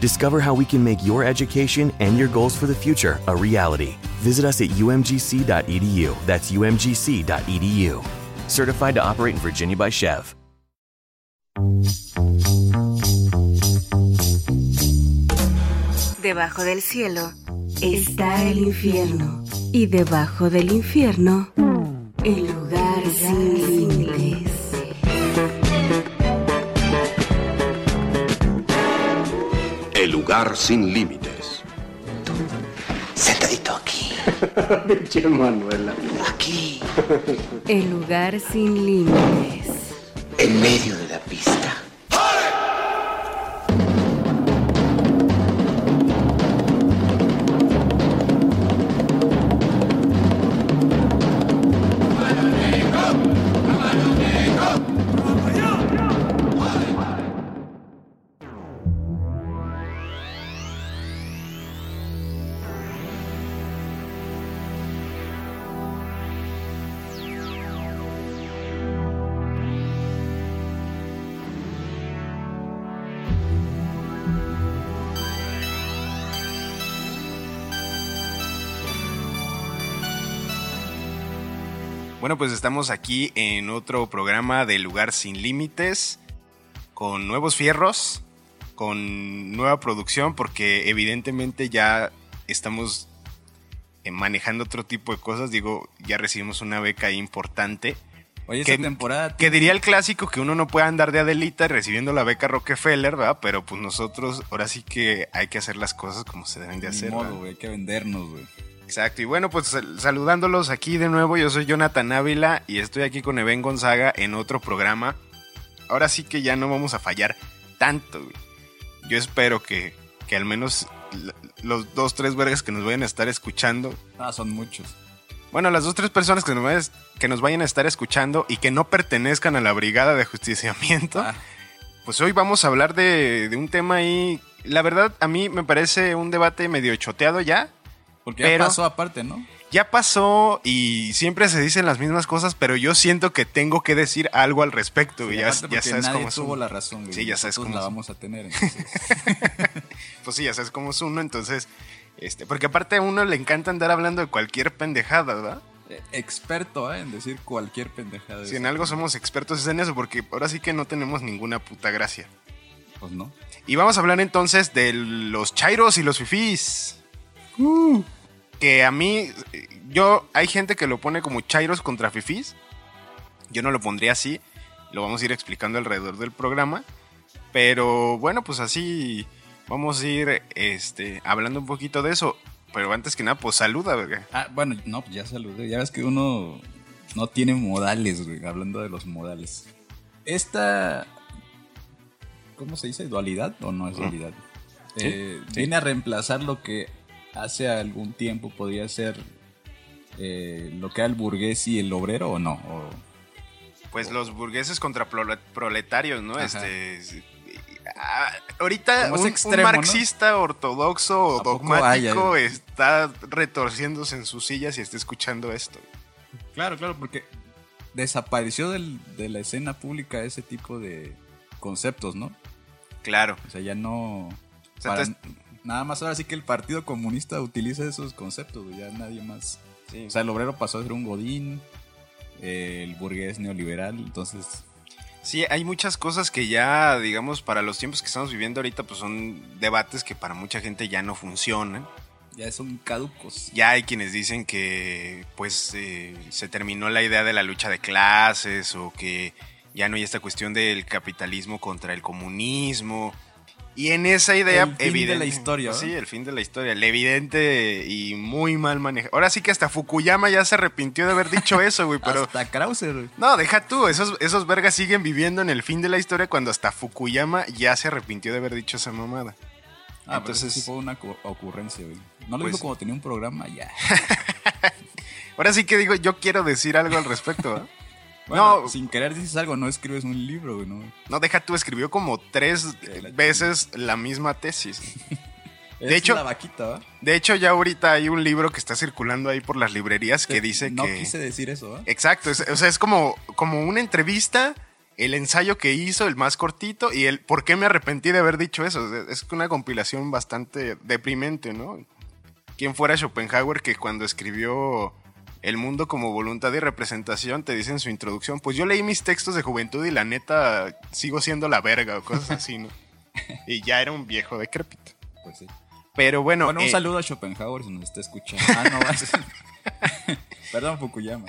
Discover how we can make your education and your goals for the future a reality. Visit us at umgc.edu. That's umgc.edu. Certified to operate in Virginia by Chev. Debajo del cielo está el infierno. Y debajo del infierno, el lugar sin límites. El lugar sin límites. Sentadito aquí. Pinche Manuela. Aquí. El lugar sin límites. En medio de la pista. Bueno, pues estamos aquí en otro programa de Lugar Sin Límites, con nuevos fierros, con nueva producción, porque evidentemente ya estamos eh, manejando otro tipo de cosas. Digo, ya recibimos una beca importante. Oye, que, esta temporada. Que diría el clásico que uno no puede andar de Adelita recibiendo la beca Rockefeller, ¿verdad? Pero pues nosotros ahora sí que hay que hacer las cosas como se deben de Ni hacer. modo, güey, hay que vendernos, güey. Exacto, y bueno, pues sal- saludándolos aquí de nuevo, yo soy Jonathan Ávila y estoy aquí con Eben Gonzaga en otro programa. Ahora sí que ya no vamos a fallar tanto, güey. Yo espero que, que al menos los dos, tres vergas que nos vayan a estar escuchando, Ah, son muchos. bueno, las dos, tres personas que nos vayan, que nos vayan a estar escuchando y que no pertenezcan a la brigada de justiciamiento, Ah, pues hoy vamos a hablar de, de un tema ahí, la verdad a mí me parece un debate medio choteado ya, porque Pero- ya pasó aparte, ¿no? ya pasó y siempre se dicen las mismas cosas, pero yo siento que tengo que decir algo al respecto. Sí, ya, sabes nadie cómo es tuvo uno. la razón, güey. Sí, ya sabes Nosotros cómo la vamos a tener. Pues sí, ya sabes cómo es uno, entonces, este, porque aparte a uno le encanta andar hablando de cualquier pendejada, ¿verdad? Eh, Experto ¿eh? en decir cualquier pendejada. de Si en algo somos expertos es en eso, porque ahora sí que no tenemos ninguna puta gracia. Pues no. Y vamos a hablar entonces de los chairos y los fifís. Que a mí, yo, hay gente que lo pone como chairos contra fifís. Yo no lo pondría así. Lo vamos a ir explicando alrededor del programa. Pero bueno, pues así vamos a ir este, hablando un poquito de eso. Pero antes que nada, pues saluda, verga. Ah, bueno, no, pues ya saludé. Ya ves que uno no tiene modales, güey. Hablando de los modales. Esta. ¿Cómo se dice? ¿Dualidad o no es dualidad? Eh, Viene a reemplazar lo que hace algún tiempo podría ser eh, lo que era el burgués y el obrero o no. O- Pues los burgueses contra prole- proletarios, ¿no? Ajá. Este. es- ah, ahorita un, extremo, un ¿no? marxista ortodoxo o ¿A poco dogmático hay? está retorciéndose en sus sillas y está escuchando esto. Claro, claro, porque desapareció del- de la escena pública ese tipo de conceptos, ¿no? Claro. O sea, ya no... O sea, para- te- Nada más ahora sí que el Partido Comunista utiliza esos conceptos, güey, ya nadie más. O sea, el obrero pasó a ser un godín, eh, el burgués neoliberal, entonces... Sí, hay muchas cosas que ya, digamos, para los tiempos que estamos viviendo ahorita, pues son debates que para mucha gente ya no funcionan. Ya son caducos. Ya hay quienes dicen que, pues, eh, se terminó la idea de la lucha de clases o que ya no hay esta cuestión del capitalismo contra el comunismo. Y en esa idea El fin de evidente- la historia, pues. Sí, el fin de la historia, el evidente y muy mal manejado. Ahora sí que hasta Fukuyama ya se arrepintió de haber dicho eso, güey, pero Hasta Krauser. güey. no, deja tú, esos, esos vergas siguen viviendo en el fin de la historia cuando hasta Fukuyama ya se arrepintió de haber dicho esa mamada. Ah, Entonces sí fue una cu- ocurrencia, güey. No lo Pues- dijo cuando tenía un programa, ya. Ahora sí que digo, yo quiero decir algo al respecto, ¿eh? Bueno, No. sin querer dices algo, no escribes un libro, güey, ¿no? No, deja tú, escribió como tres la veces la misma tesis. Es hecho- la vaquita, ¿va? De hecho, ya ahorita hay un libro que está circulando ahí por las librerías que dice no que... quise decir eso, ¿va? Exacto, es- o sea, es como, como una entrevista, el ensayo que hizo, el más cortito, y el por qué me arrepentí de haber dicho eso. Es una compilación bastante deprimente, ¿no? ¿Quién fuera Schopenhauer que cuando escribió El mundo como voluntad y representación te dice en su introducción, pues yo leí mis textos de juventud y la neta sigo siendo la verga o cosas así, ¿no? Y ya era un viejo decrépito. Pues sí. Pero bueno, Bueno, un eh, saludo a Schopenhauer si nos está escuchando. Ah, no, vas. Perdón, Fukuyama.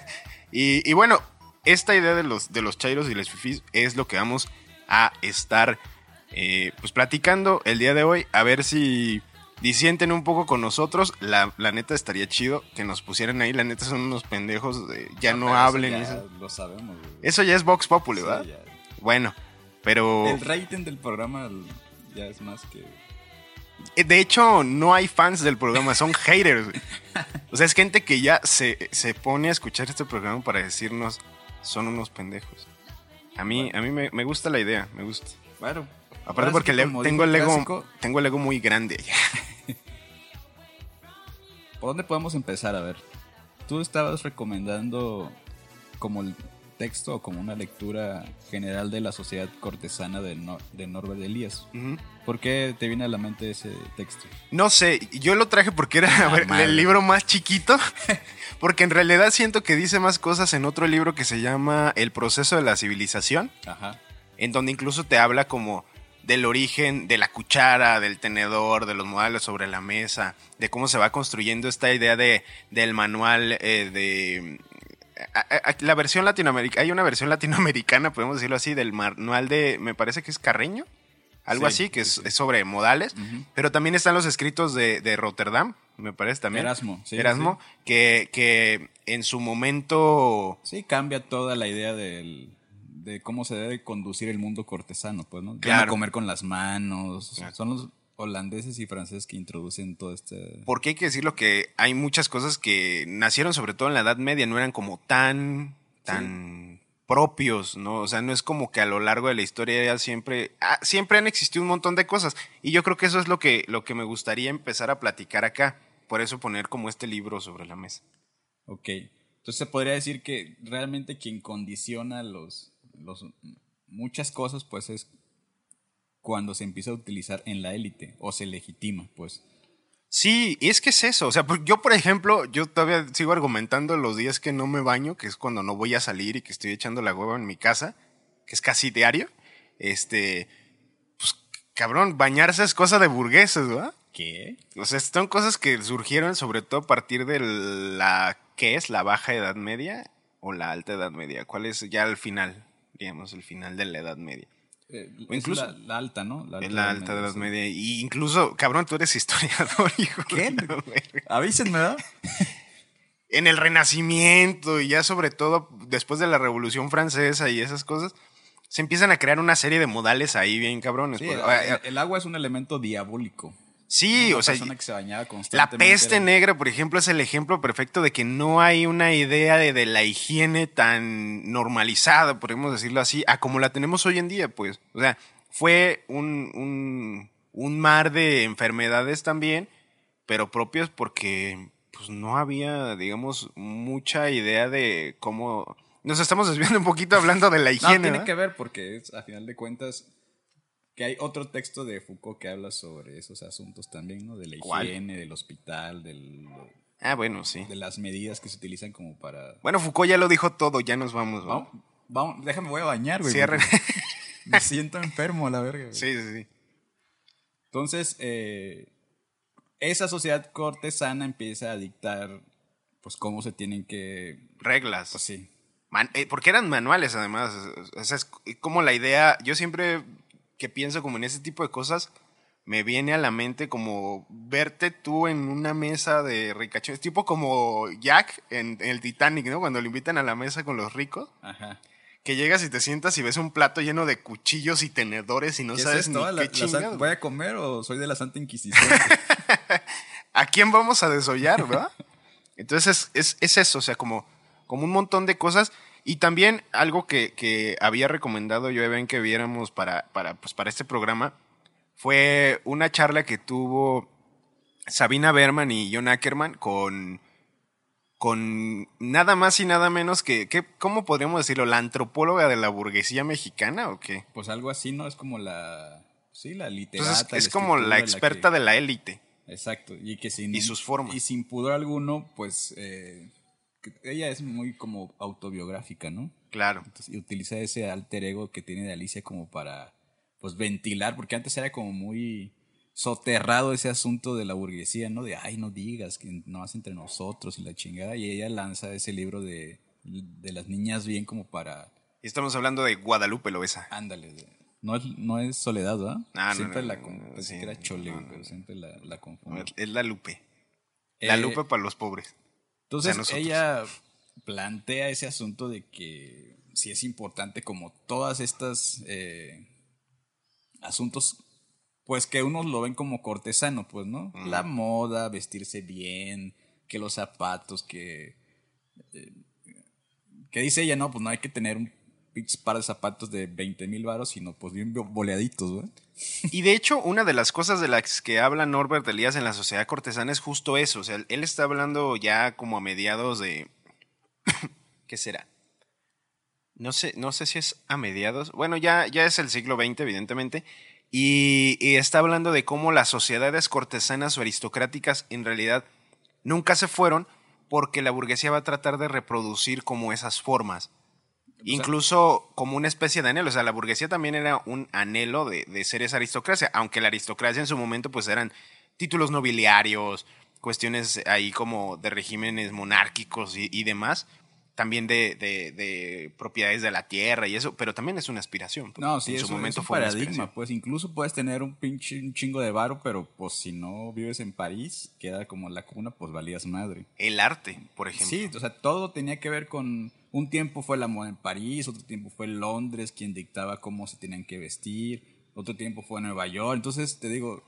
Y, y bueno, esta idea de los, de los chairos y los fifís es lo que vamos a estar eh, pues platicando el día de hoy. A ver si disienten un poco con nosotros. La, la neta estaría chido que nos pusieran ahí. La neta son unos pendejos. de ya no, eso hablen. ya y Eso. Lo sabemos, güey. Eso ya es Vox Populi, Sí, ¿verdad? ya. Bueno, pero El rating del programa ya es más que. eh, de hecho no hay fans del programa, son haters. güey. O sea, es gente que ya se, se pone a escuchar este programa para decirnos son unos pendejos. A mí, a mí me, me gusta la idea, me gusta. Bueno. Aparte porque le- tengo el dijo ego, clásico, tengo el muy grande. ¿Por dónde podemos empezar? A ver. Tú estabas recomendando como el texto o como una lectura general de la sociedad cortesana de, de Norbert Elias. ¿Por qué te viene a la mente ese texto? No sé, yo lo traje porque era a ver, madre. el libro más chiquito. Porque en realidad siento que dice más cosas en otro libro que se llama El proceso de la civilización. Ajá. en donde incluso te habla como del origen de la cuchara, del tenedor, de los modales sobre la mesa, de cómo se va construyendo esta idea de, del manual eh, de... a- a- a- la versión latinoamericana, hay una versión latinoamericana, podemos decirlo así, del manual de, me parece que es Carreño, algo Sí, así, que sí, es, sí. es sobre modales, pero también están los escritos de, de Rotterdam, me parece también. Erasmo, sí, Erasmo, Que, que en su momento... Sí, cambia toda la idea del, de cómo se debe conducir el mundo cortesano, pues, ¿no? Claro. comer con las manos. Claro. Son los holandeses y franceses que introducen todo este... Porque hay que decirlo que hay muchas cosas que nacieron sobre todo en la Edad Media, no eran como tan, tan propios, ¿no? O sea, no es como que a lo largo de la historia ya siempre, ah, siempre han existido un montón de cosas. Y yo creo que eso es lo que, lo que me gustaría empezar a platicar acá. Por eso poner como este libro sobre la mesa. Ok. Entonces se podría decir que realmente quien condiciona los, los muchas cosas, pues es cuando se empieza a utilizar en la élite o se legitima, pues. Sí, y es que es eso. O sea, yo, por ejemplo, yo todavía sigo argumentando los días que no me baño, que es cuando no voy a salir y que estoy echando la hueva en mi casa, que es casi diario. Este, pues, cabrón, bañarse es cosa de burgueses, ¿verdad? ¿Qué? O sea, son cosas que surgieron sobre todo a partir de la, ¿qué es? ¿La baja edad media o la alta edad media? ¿Cuál es ya el final, digamos, el final de la edad media? Eh, O incluso- la, la alta, ¿no? La alta edad sí. media. Y incluso, cabrón, tú eres historiador, hijo. ¿Qué? la. Avísenme, ¿verdad? en el Renacimiento y ya sobre todo después de la Revolución Francesa y esas cosas, se empiezan a crear una serie de modales ahí bien cabrones. Sí, pues. el, el agua es un elemento diabólico. Sí, o sea, persona que se bañaba la peste era- negra, por ejemplo, es el ejemplo perfecto de que no hay una idea de, de la higiene tan normalizada, podemos decirlo así, a como la tenemos hoy en día, pues. O sea, fue un, un, un mar de enfermedades también, pero propias porque pues no había, digamos, mucha idea de cómo... Nos estamos desviando un poquito hablando de la No, higiene. tiene ¿verdad? que ver porque es, a final de cuentas, que hay otro texto de Foucault que habla sobre esos asuntos también, ¿no? De la ¿Cuál? higiene, del hospital, del, Ah, bueno, sí. de las medidas que se utilizan como para... Bueno, Foucault ya lo dijo todo, ya nos vamos. ¿va? Vamos, vamos, déjame, voy a bañar, güey. Cierren. Me siento enfermo a la verga. güey. sí, sí, sí. Entonces, eh, esa sociedad cortesana empieza a dictar, pues, cómo se tienen que... Reglas. Pues sí. Man- eh, porque eran manuales, además. O sea, es como la idea. Yo siempre que pienso como en ese tipo de cosas, me viene a la mente como verte tú en una mesa de ricachones. Tipo como Jack en, en el Titanic, ¿no? Cuando lo invitan a la mesa con los ricos. Ajá. Que llegas y te sientas y ves un plato lleno de cuchillos y tenedores y no ¿Qué es sabes esto? ni ¿La- qué chingados. ¿Voy a comer o soy de la Santa Inquisición? ¿A quién vamos a desollar, verdad? Entonces es, es, es eso, o sea, como, como un montón de cosas. Y también algo que, que había recomendado yo, Eben, que viéramos para, para, pues, para este programa, fue una charla que tuvo Sabina Berman y John Ackerman con, con nada más y nada menos que, que, ¿cómo podríamos decirlo? ¿La antropóloga de la burguesía mexicana o qué? pues algo así, ¿no? Es como la... Sí, la literata. Entonces es como la experta de la élite. Exacto. Y que sin... Y sus formas. Y sin pudor alguno, pues... eh, ella es muy como autobiográfica, ¿no? Claro. Entonces, y utiliza ese alter ego que tiene de Alicia como para pues ventilar, porque antes era como muy soterrado ese asunto de la burguesía, ¿no? De, ay, no digas, que no vas entre nosotros y la chingada. Y ella lanza ese libro de, de las niñas bien como para, Y estamos hablando de Guadalupe Loesa. ándale, no es, no es soledad, ¿verdad? Ah, no, siempre no, la no, sí, era chole, pero siempre la, la confundo. Es la Lupe. La Eh, Lupe para los pobres. Entonces ella plantea ese asunto de que sí es importante como todas estas eh, asuntos, pues que unos lo ven como cortesano, pues, ¿no? La moda, vestirse bien, que los zapatos, que... eh, que dice ella, no, pues no hay que tener un par de zapatos de 20 mil varos, sino pues bien boleaditos, ¿no? Y de hecho, una de las cosas de las que habla Norbert Elías en la sociedad cortesana es justo eso. O sea, él está hablando ya como a mediados de. ¿Qué será? No sé, no sé si es a mediados. Bueno, ya, ya es el siglo XX, evidentemente. Y está hablando de cómo las sociedades cortesanas o aristocráticas en realidad nunca se fueron porque la burguesía va a tratar de reproducir como esas formas. Incluso como una especie de anhelo. O sea, la burguesía también era un anhelo de, de ser esa aristocracia. Aunque la aristocracia en su momento pues eran títulos nobiliarios, cuestiones ahí como de regímenes monárquicos y, y demás. También de, de- de propiedades de la tierra y eso. Pero también es una aspiración. No, sí, en es, su un- es momento un fue una paradigma, aspiración. pues incluso puedes tener un pinche un chingo de varo, pero pues si no vives en París, queda como la cuna, pues valías madre. El arte, por ejemplo. Sí, o sea, todo tenía que ver con un tiempo fue la moda en París, otro tiempo fue Londres quien dictaba cómo se tenían que vestir, otro tiempo fue Nueva York, entonces te digo,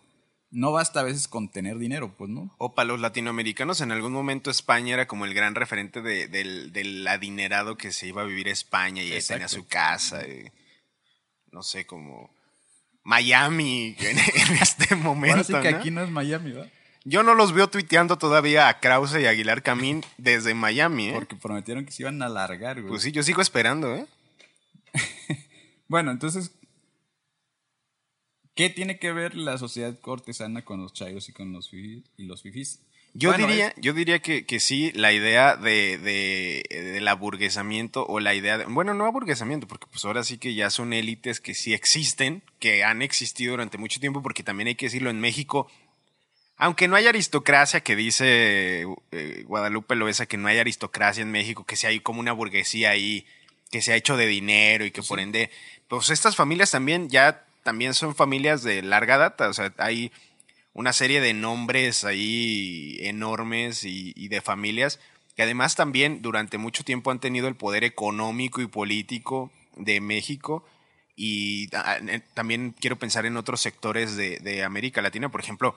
no basta a veces con tener dinero, pues, ¿no? O para los latinoamericanos, en algún momento España era como el gran referente de- del, del adinerado que se iba a vivir a España y ahí tenía su casa. y, no sé, como Miami en, en este momento. Ahora sí que ¿no? aquí no es Miami, ¿verdad? Yo no los veo tuiteando todavía a Krause y Aguilar Camín desde Miami, ¿eh? Porque prometieron que se iban a alargar, güey. Pues sí, yo sigo esperando, ¿eh? Bueno, entonces, ¿qué tiene que ver la sociedad cortesana con los chairos y con los fifis? Y los fifis? Yo Bueno, diría, es- yo diría que, que sí, la idea de, de, del aburguesamiento o la idea de, bueno, no aburguesamiento, porque pues ahora sí que ya son élites que sí existen, que han existido durante mucho tiempo, porque también hay que decirlo, en México, aunque no hay aristocracia, que dice eh, Guadalupe Loesa que no hay aristocracia en México, que sí hay como una burguesía ahí que se ha hecho de dinero y que por ende, pues estas familias también ya también son familias de larga data, o sea, hay una serie de nombres ahí enormes y, de familias que además también durante mucho tiempo han tenido el poder económico y político de México y ah, también quiero pensar en otros sectores de, América Latina, por ejemplo,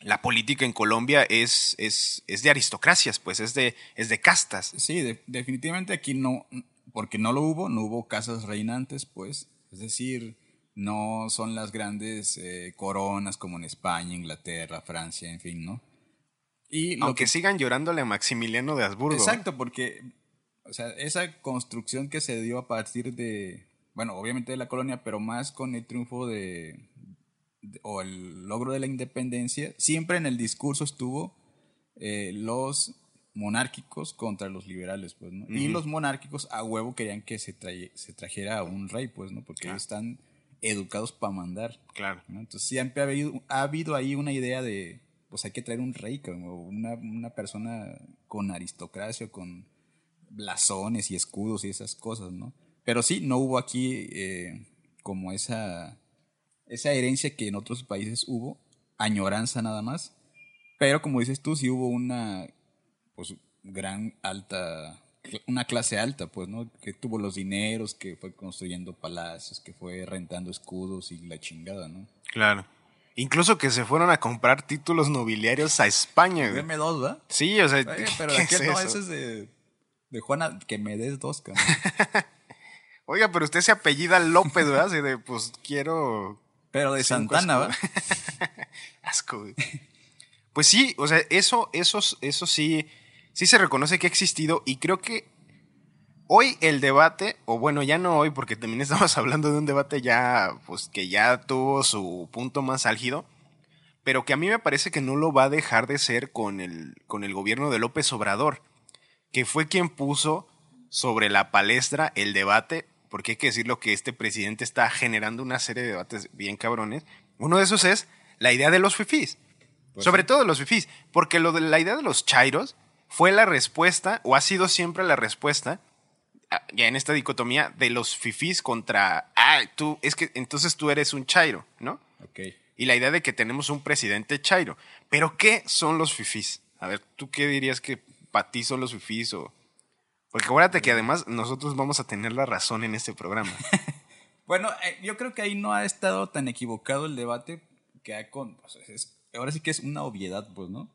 la política en Colombia es, es, es de aristocracias, pues es de, es de castas. Sí, de- definitivamente aquí no, porque no lo hubo, no hubo casas reinantes, pues. Es decir, no son las grandes eh, coronas como en España, Inglaterra, Francia, en fin, ¿no? Y lo Aunque que- sigan llorándole a Maximiliano de Habsburgo. Exacto, porque o sea, esa construcción que se dio a partir de, bueno, obviamente de la colonia, pero más con el triunfo de, de- o el logro de la independencia, siempre en el discurso estuvo eh, los monárquicos contra los liberales, pues, ¿no? Y los monárquicos a huevo querían que se, traye- se trajera a un rey, pues, ¿no? Porque ellos están educados para mandar. Claro. ¿no? Entonces siempre ha habido, ha habido ahí una idea de, pues hay que traer un rey, como una, una persona con aristocracia, con blasones y escudos y esas cosas, ¿no? Pero sí, no hubo aquí eh, como esa, esa herencia que en otros países hubo, añoranza nada más. Pero como dices tú, sí hubo una pues, gran alta, una clase alta, pues, ¿no? Que tuvo los dineros, que fue construyendo palacios, que fue rentando escudos y la chingada, ¿no? Claro. Incluso que se fueron a comprar títulos nobiliarios a España. güey. Deme dos, ¿va? Sí, o sea, Oye, pero ¿qué aquel es no, eso? ese es de, de Juana, que me des dos, cabrón. Oiga, pero usted se apellida López, ¿verdad? Así de, pues quiero Pero de Santana, ¿va? Asco, güey. Pues sí, o sea, eso, eso, eso sí, sí se reconoce que ha existido y creo que hoy el debate, o bueno, ya no hoy, porque también estamos hablando de un debate ya, pues que ya tuvo su punto más álgido, pero que a mí me parece que no lo va a dejar de ser con el, con el gobierno de López Obrador, que fue quien puso sobre la palestra el debate, porque hay que decirlo que este presidente está generando una serie de debates bien cabrones. Uno de esos es la idea de los fifís. Pues sobre sí. todo los fifís, porque lo de la idea de los chairos fue la respuesta, o ha sido siempre la respuesta, ya en esta dicotomía, de los fifís contra, ah, tú, es que entonces tú eres un chairo, ¿no? Ok. Y la idea de que tenemos un presidente chairo. Pero, ¿qué son los fifís? A ver, ¿tú qué dirías que para ti son los fifís? O... Porque acuérdate que además nosotros vamos a tener la razón en este programa. Bueno, eh, yo creo que ahí no ha estado tan equivocado el debate que ha con... pues, es- ahora sí que es una obviedad, pues, ¿no?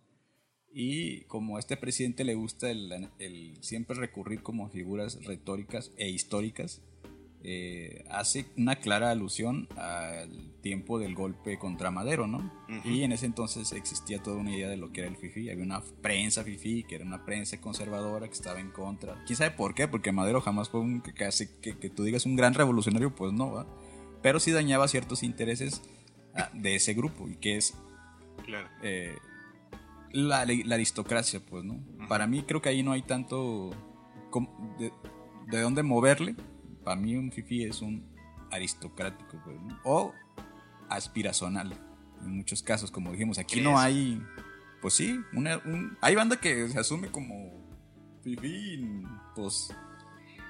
Y como a este presidente le gusta el, el siempre recurrir como figuras retóricas e históricas, eh, hace una clara alusión al tiempo del golpe contra Madero, ¿no? Y en ese entonces existía toda una idea de lo que era el FIFI. Había una prensa FIFI, que era una prensa conservadora que estaba en contra. ¿Quién sabe por qué? Porque Madero jamás fue un, que, hace- que, que tú digas un gran revolucionario, pues no, ¿va? Pero sí dañaba ciertos intereses ah, de ese grupo, y que es claro. eh, la, la aristocracia, pues, ¿no? Para mí creo que ahí no hay tanto de, de dónde moverle. Para mí un fifi es un aristocrático, pues, ¿no? O aspiracional, en muchos casos, como dijimos. Aquí no hay, pues sí, una, un- hay banda que se asume como fifi, pues...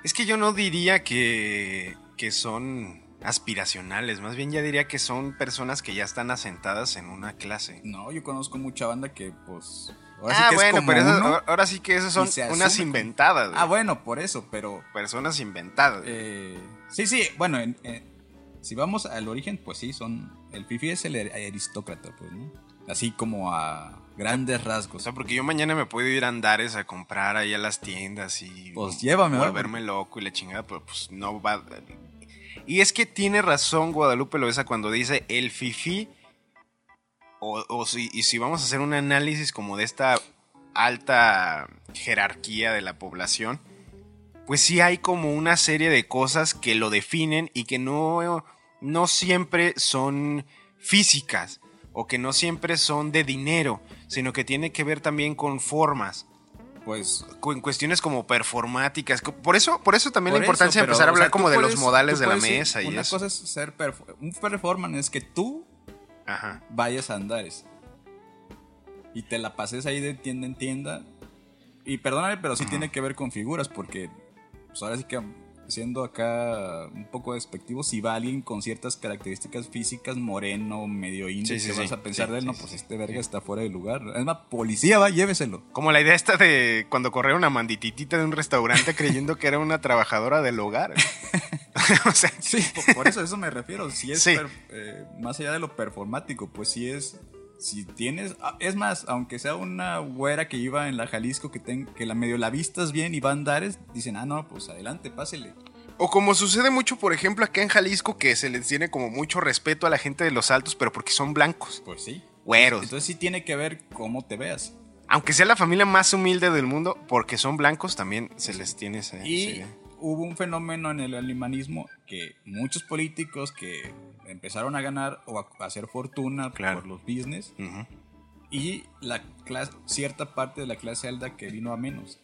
Es que yo no diría que, que son aspiracionales, más bien ya diría que son personas que ya están asentadas en una clase. No, yo conozco mucha banda que, pues... ahora sí ah, que es bueno, como pero esas- uno. ahora sí que esas son unas como- inventadas. Ah, bueno, por eso, pero... Personas inventadas. Eh, sí, sí, bueno, en- en- si vamos al origen, pues sí, son. El Fifi es el ar- aristócrata, pues, ¿no? Así como a grandes o rasgos. sea, porque yo mañana me puedo ir a Andares a comprar ahí a las tiendas y Pues llévame, volverme loco y la chingada, pero pues no va. Y es que tiene razón Guadalupe Loesa cuando dice el fifi o, si, y si vamos a hacer un análisis como de esta alta jerarquía de la población, pues sí hay como una serie de cosas que lo definen y que no, no siempre son físicas o que no siempre son de dinero, sino que tiene que ver también con formas, Pues. con cuestiones como performáticas. Por eso, por eso también por la importancia eso, de empezar a hablar o sea, como de los modales de la mesa y Una eso. cosa es ser. perf- un performance es que tú Ajá. vayas a Andares y te la pases ahí de tienda en tienda. Y perdóname, pero sí tiene que ver con figuras, porque pues ahora sí que siendo acá un poco despectivo, si va alguien con ciertas características físicas, moreno, medio indio, Sí, sí, que sí. vas a pensar de él, no, pues este verga está fuera de lugar. Es más, policía va, lléveselo. Como la idea esta de cuando corrieron a Mandititita de un restaurante creyendo que era una trabajadora del hogar. o sea, Sí, por, eso, eso me refiero. Si es per- eh, más allá de lo performático, pues sí es. Si tienes. ah, Es más, aunque sea una güera que iba en la Jalisco que, ten- que la medio la vistas bien y va a Andares, dicen, ah, no, pues adelante, pásele. O como sucede mucho, por ejemplo, acá en Jalisco, que se les tiene como mucho respeto a la gente de los altos, pero porque son blancos, Pues sí. güeros. Entonces sí tiene que ver cómo te veas. Aunque sea la familia más humilde del mundo, porque son blancos, también se les tiene ese... Y ese- hubo un fenómeno en el alimanismo que muchos políticos que empezaron a ganar o a hacer fortuna Claro. por los business y la clase, cierta parte de la clase alta que vino a menos.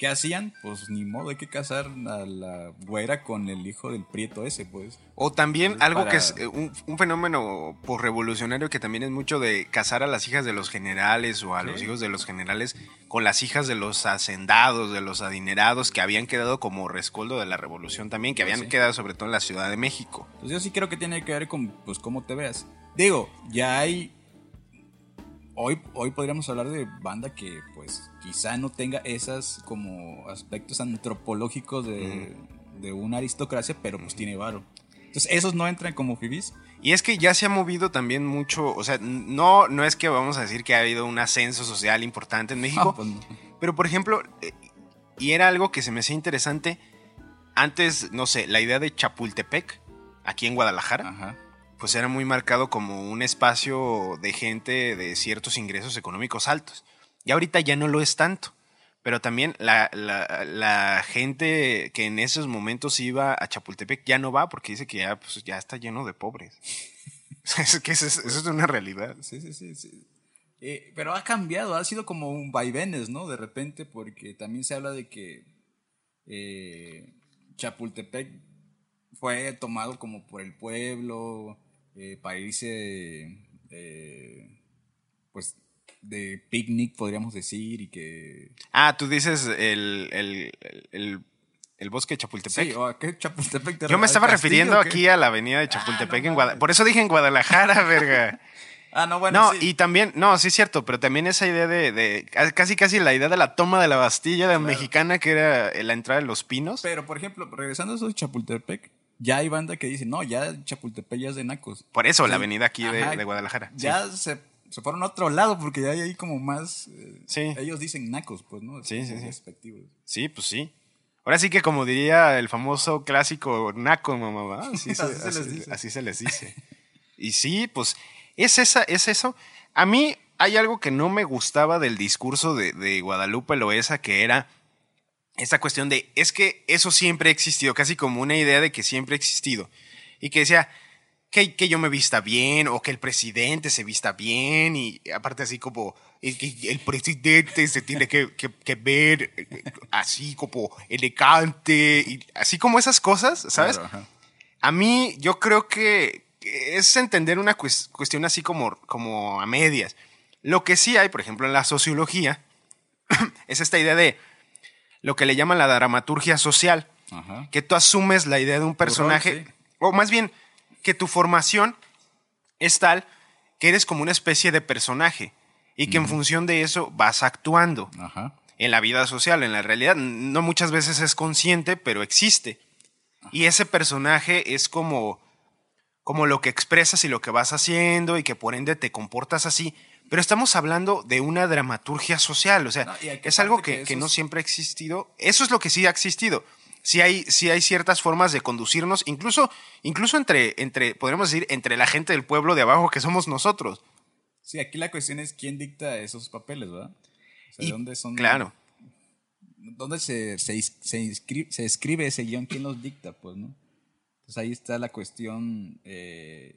¿Qué hacían? Pues ni modo, hay que casar a la güera con el hijo del prieto ese, pues. O también Pues algo para- que es eh, un, un fenómeno revolucionario que también es mucho de casar a las hijas de los generales o a los hijos de los generales con las hijas de los hacendados, de los adinerados que habían quedado como rescoldo de la revolución también, que habían sí. quedado sobre todo en la Ciudad de México. Pues yo sí creo que tiene que ver con pues cómo te veas. Digo, ya hay. Hoy, hoy podríamos hablar de banda que pues quizá no tenga esas como aspectos antropológicos de, de una aristocracia, pero pues tiene varo. Entonces, esos no entran como fibis. Y es que ya se ha movido también mucho, o sea, no, no es que vamos a decir que ha habido un ascenso social importante en México, Ah, pues no. pero por ejemplo, eh, y era algo que se me hacía interesante, antes, no sé, la idea de Chapultepec, aquí en Guadalajara, Ajá. Pues era muy marcado como un espacio de gente de ciertos ingresos económicos altos. Y ahorita ya no lo es tanto. Pero también la, la- gente que en esos momentos iba a Chapultepec ya no va porque dice que ya, pues, ya está lleno de pobres. es que eso es, eso es una realidad. Sí, sí, sí. sí. Eh, pero ha cambiado, ha sido como un vaivenes, ¿no? De repente, porque también se habla de que eh, Chapultepec fue tomado como por el pueblo eh, para irse, eh, pues, de picnic, podríamos decir, y que... Ah, tú dices el, el, el, el bosque de Chapultepec. Sí, o a qué Chapultepec te Yo me estaba castillo, refiriendo aquí a la avenida de Chapultepec no en Guadalajara. Por eso dije en Guadalajara, verga. Ah, no, bueno, no, sí. y también, no, sí es cierto, pero también esa idea de, de- casi casi la idea de la toma de la Bastilla de mexicana, que era la entrada de los pinos. Pero, por ejemplo, regresando a eso de Chapultepec, ya hay banda que dice, no, ya Chapultepec ya es de nacos. Por eso la Sí. avenida aquí de, Ajá. de Guadalajara. sí. Ya se, se fueron a otro lado porque ya hay ahí como más... eh, Sí. Ellos dicen nacos, pues, ¿no? Sí, sí, sí. Sí, pues sí. Ahora sí que como diría el famoso clásico naco, mamá. Así, se, Así se les dice. así se les dice. Y sí, pues es, esa, es eso. A mí hay algo que no me gustaba del discurso de, de Guadalupe Loesa, que era esta cuestión de, es que eso siempre ha existido, casi como una idea de que siempre ha existido. Y que decía, que, que yo me vista bien o que el presidente se vista bien y aparte así como que el presidente se tiene que, que- que ver eh, así como elegante y así como esas cosas, ¿sabes? Claro. A mí yo creo que es entender una cues- cuestión así como, como a medias. Lo que sí hay, por ejemplo, en la sociología, es esta idea de lo que le llaman la dramaturgia social Ajá. que tú asumes la idea de un personaje, sí. o más bien que tu formación es tal que eres como una especie de personaje y que en función de eso vas actuando Ajá. en la vida social, en la realidad. No muchas veces es consciente, pero existe. Y ese personaje es como, como lo que expresas y lo que vas haciendo y que por ende te comportas así. Pero estamos hablando de una dramaturgia social, o sea, No, es algo que, que no siempre ha existido. Eso es lo que sí ha existido. Sí hay, sí hay ciertas formas de conducirnos, incluso, incluso entre, entre, podríamos decir, entre la gente del pueblo de abajo que somos nosotros. Sí, aquí la cuestión es quién dicta esos papeles, ¿verdad? O sea, Y- ¿dónde son? Claro. ¿Dónde se, se, se, inscri- se escribe ese guion? ¿Quién los dicta? Pues, ¿no? Entonces ahí está la cuestión. eh,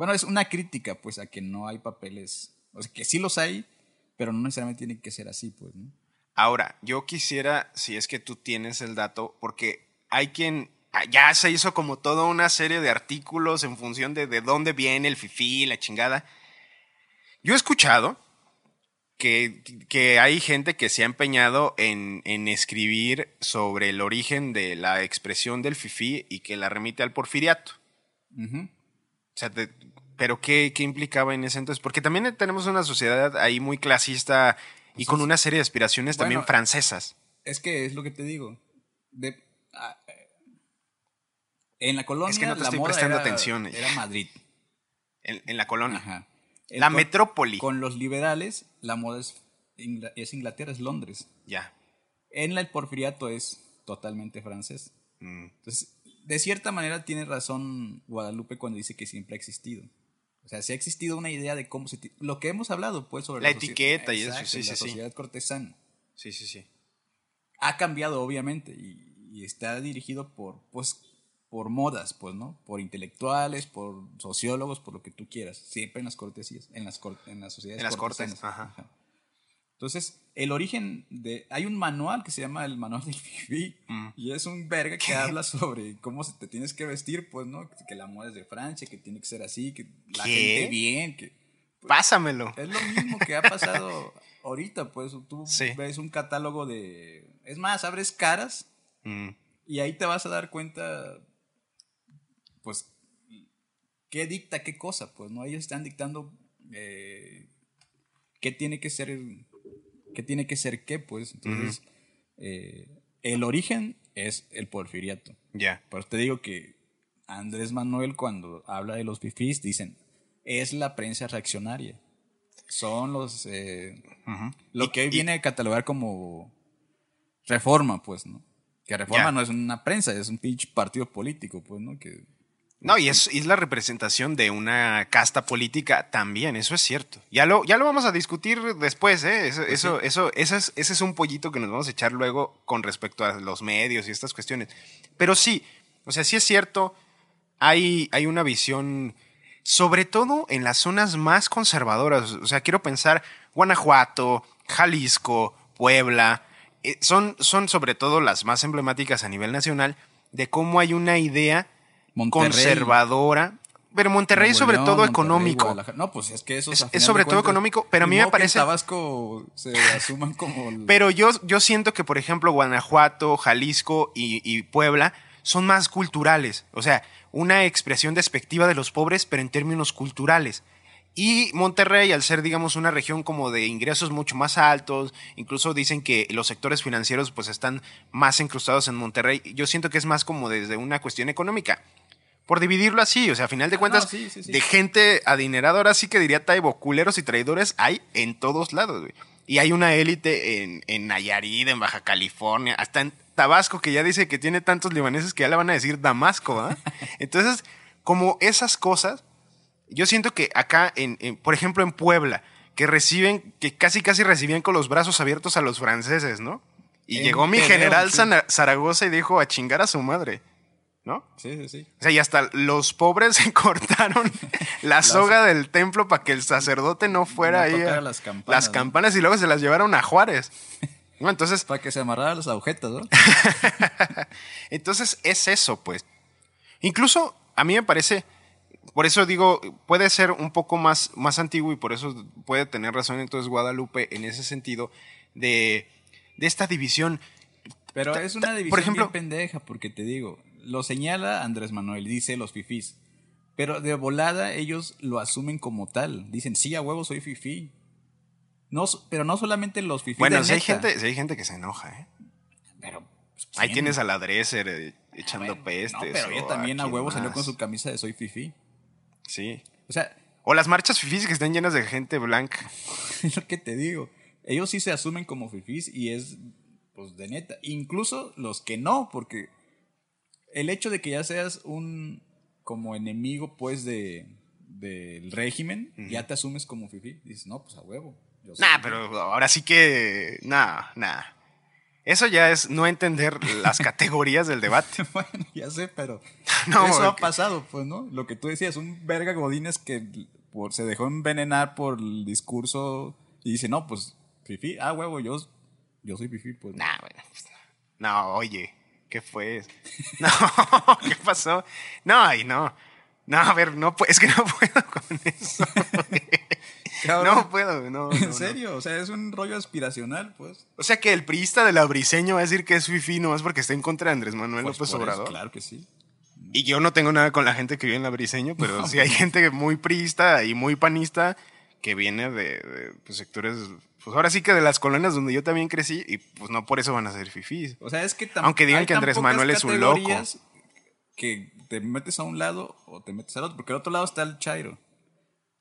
bueno, es una crítica, pues, a que no hay papeles. O sea, que sí los hay, pero no necesariamente tienen que ser así, pues, ¿no? Ahora, yo quisiera, si es que tú tienes el dato, porque hay quien ah, ya se hizo como toda una serie de artículos en función de de dónde viene el fifí, la chingada. Yo he escuchado que, que hay gente que se ha empeñado en, en escribir sobre el origen de la expresión del fifí y que la remite al porfiriato. Ujú. O sea, te- pero ¿qué, ¿qué implicaba en ese entonces? Porque también tenemos una sociedad ahí muy clasista y con una serie de aspiraciones también francesas. Es que es lo que te digo. De, eh, en la colonia Es que no te la estoy prestando era, atención. era Madrid. En, en la colonia. Ajá. La con- metrópoli. Con los liberales, la moda es, es Inglaterra, es Londres. Ya. En la- el porfiriato es totalmente francés. Mm. Entonces, de cierta manera tiene razón Guadalupe cuando dice que siempre ha existido. O sea, si ha existido una idea de cómo se... Lo que hemos hablado, pues, sobre La socie- etiqueta y eso, Exacto, sí, la sí, sí. sociedad cortesana. Sí, sí, sí. Ha cambiado, obviamente, y, y está dirigido por, pues, por modas, pues, ¿no? Por intelectuales, por sociólogos, por lo que tú quieras. Siempre en las cortesías, en las, cor- en las sociedades En las cortes, cortesanas. ajá. Entonces, el origen de... Hay un manual que se llama el manual del fifi Mm. y es un verga que habla sobre cómo se te tienes que vestir, pues, ¿no? Que la moda es de Francia, que tiene que ser así, que la gente bien, que... Pásamelo. Es lo mismo que ha pasado ahorita, pues tú Sí. ves un catálogo de... Es más, abres caras Mm, y ahí te vas a dar cuenta, pues, qué dicta qué cosa, pues, ¿no? Ellos están dictando eh, qué tiene que ser, qué tiene que ser qué, pues. Entonces, eh, el origen es el porfiriato. Ya. Por eso te digo que Andrés Manuel, cuando habla de los fifís, dicen, es la prensa reaccionaria. Son los... eh, Lo que hoy viene a catalogar como reforma, pues, ¿no? Que reforma no es una prensa, es un pinche partido político, pues, ¿no? Que, No, y es, es la representación de una casta política también, eso es cierto. Ya lo, ya lo vamos a discutir después, ¿eh? Eso, eso, eso, ese, es, ese es un pollito que nos vamos a echar luego con respecto a los medios y estas cuestiones. Pero sí, o sea, sí es cierto, hay, hay una visión, sobre todo en las zonas más conservadoras. O sea, quiero pensar Guanajuato, Jalisco, Puebla, eh, son, son sobre todo las más emblemáticas a nivel nacional de cómo hay una idea Monterrey. conservadora. Pero Monterrey Nuevo sobre todo Monterrey, económico. No, pues es que eso Es- es sobre todo económico, pero a mí me parece- Que en Tabasco se asuman como. el- Pero yo, yo siento que, por ejemplo, Guanajuato, Jalisco y, y Puebla son más culturales. O sea, una expresión despectiva de los pobres, pero en términos culturales. Y Monterrey, al ser, digamos, una región como de ingresos mucho más altos, incluso dicen que los sectores financieros pues están más incrustados en Monterrey. Yo siento que es más como desde una cuestión económica. Por dividirlo así, o sea, a final de cuentas, no, sí, sí, sí. de gente adinerada, ahora sí que diría Taibo, culeros y traidores hay en todos lados, güey. Y hay una élite en, en Nayarit, en Baja California, hasta en Tabasco, que ya dice que tiene tantos libaneses que ya le van a decir Damasco, ¿ah? Entonces, como esas cosas, yo siento que acá, en, en- por ejemplo, en Puebla, que reciben, que casi casi recibían con los brazos abiertos a los franceses, ¿no? Y En llegó mi general Zaragoza y dijo a chingar a su madre, ¿no? Sí, sí, sí. O sea, y hasta los pobres se cortaron la soga del templo para que el sacerdote no fuera No ahí a- las campanas, las ¿no? campanas y luego se las llevaron a Juárez. No, entonces, Para que se amarraran las agujetas, ¿no? entonces es eso, pues. Incluso a mí me parece, por eso digo, puede ser un poco más, más antiguo y por eso puede tener razón entonces Guadalupe en ese sentido de, de esta división. Pero es una por división ejemplo- bien pendeja, porque te digo, lo señala Andrés Manuel, dice los fifís. Pero de volada ellos lo asumen como tal. Dicen, sí, a huevo soy fifí. No, pero no solamente los fifís. Bueno, de si hay, gente, sí hay gente que se enoja, ¿eh? Pero, pues, Ahí tienes al Adresser eh, echando Bueno, pestes. No, pero ella también a quién huevo salió con su camisa de soy fifí. Sí. O sea, O las marchas fifís que están llenas de gente blanca. es lo que te digo. Ellos sí se asumen como fifís y es, pues, de neta. Incluso los que no, porque el hecho de que ya seas un, como enemigo, pues, de del régimen, ya te asumes como fifí. Dices, no, pues, a huevo. yo Nah, fifí". pero ahora sí que. Nah, nah. Eso ya es no entender las categorías del debate. bueno, ya sé, pero No, eso ha pasado, pues, ¿no? Lo que tú decías, un verga Godínez que por, se dejó envenenar por el discurso y dice, no, pues, fifí, ah, huevo, yo, yo soy fifí, pues. Nah, bueno. pues, no, oye. ¿Qué fue? No, ¿qué pasó? No, ay, no. No, a ver, no, es que no puedo con eso. Cabrón. No puedo, no. no, ¿En no. serio? O sea, es un rollo aspiracional, pues. O sea que el priista del abriseño va a decir que es fifi nomás porque está en contra de Andrés Manuel Pues López eso, Obrador. claro que sí. Y yo no tengo nada con la gente que vive en la Briseño, pero sí hay gente muy priista y muy panista que viene de, de, pues, sectores, pues ahora sí que de las colonias donde yo también crecí y pues no por eso van a ser fifís. O sea, es que Aunque digan que Andrés Manuel es un loco. Que te metes a un lado o te metes al otro, porque al otro lado está el Chairo.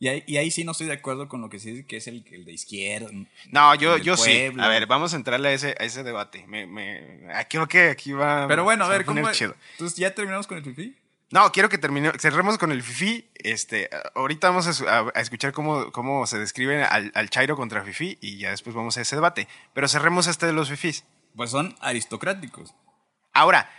Y ahí, y ahí sí no estoy de acuerdo con lo que sí dice que es el, el de izquierda. No, yo, yo sí. A ver, vamos a entrarle a ese, a ese debate. Me, me, creo que aquí va. Pero bueno, a ver, ¿cómo? chido. Entonces, ¿ya terminamos con el fifí? No, quiero que termine, cerremos con el Fifi. Este, ahorita vamos a, su- a- a escuchar cómo, cómo se describe al, al Chairo contra Fifi y ya después vamos a ese debate. Pero cerremos este de los Fifis. Pues son aristocráticos. Ahora,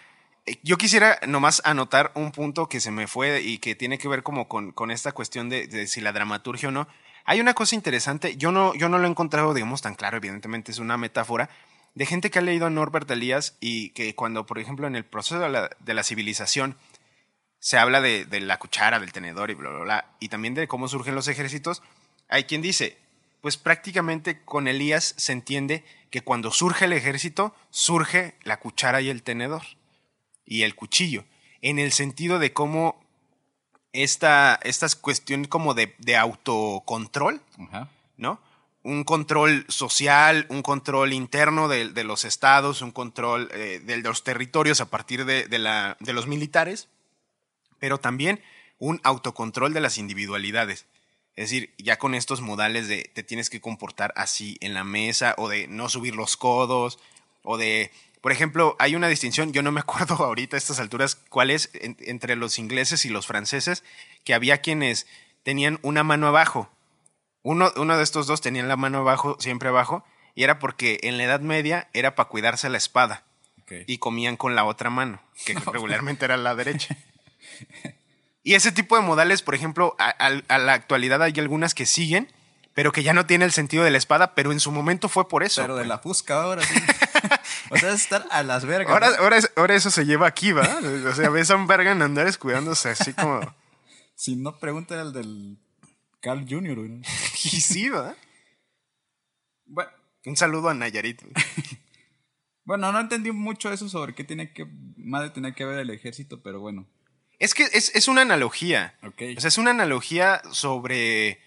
eh, yo quisiera nomás anotar un punto que se me fue y que tiene que ver como con, con esta cuestión de, de si la dramaturgia o no. Hay una cosa interesante, yo no, yo no lo he encontrado, digamos, tan claro, evidentemente es una metáfora, de gente que ha leído a Norbert Elias y que cuando, por ejemplo, en el proceso de la, de la civilización se habla de, de la cuchara, del tenedor y bla, bla, bla, y también de cómo surgen los ejércitos, hay quien dice, pues prácticamente con Elías se entiende que cuando surge el ejército, surge la cuchara y el tenedor y el cuchillo, en el sentido de cómo esta, estas cuestiones como de, de autocontrol. ¿no? Un control social, un control interno de, de los estados, un control eh, de los territorios a partir de, de la, de los militares, pero también un autocontrol de las individualidades. Es decir, ya con estos modales de te tienes que comportar así en la mesa, o de no subir los codos, o de, por ejemplo, hay una distinción, yo no me acuerdo ahorita a estas alturas cuál es en- entre los ingleses y los franceses, que había quienes tenían una mano abajo. Uno, uno de estos dos tenían la mano abajo, siempre abajo, y era porque en la Edad Media era para cuidarse la espada y comían con la otra mano, que regularmente era la derecha. Y ese tipo de modales, por ejemplo, a, a- a la actualidad hay algunas que siguen, pero que ya no tiene el sentido de la espada, pero en su momento fue por eso. Pero de la fusca ahora sí. o sea, es estar a las vergas. ahora, ahora, es- ahora eso se lleva aquí, ¿va? O sea, ves a un Bergan andar escudándose así como... Si no, pregunta al del Carl Jr. Y sí, ¿va? Bueno, Un saludo a Nayarit. bueno, no entendí mucho eso sobre qué tiene que más de tener que ver el ejército, pero bueno. Es que es, es una analogía. O sea, es una analogía sobre,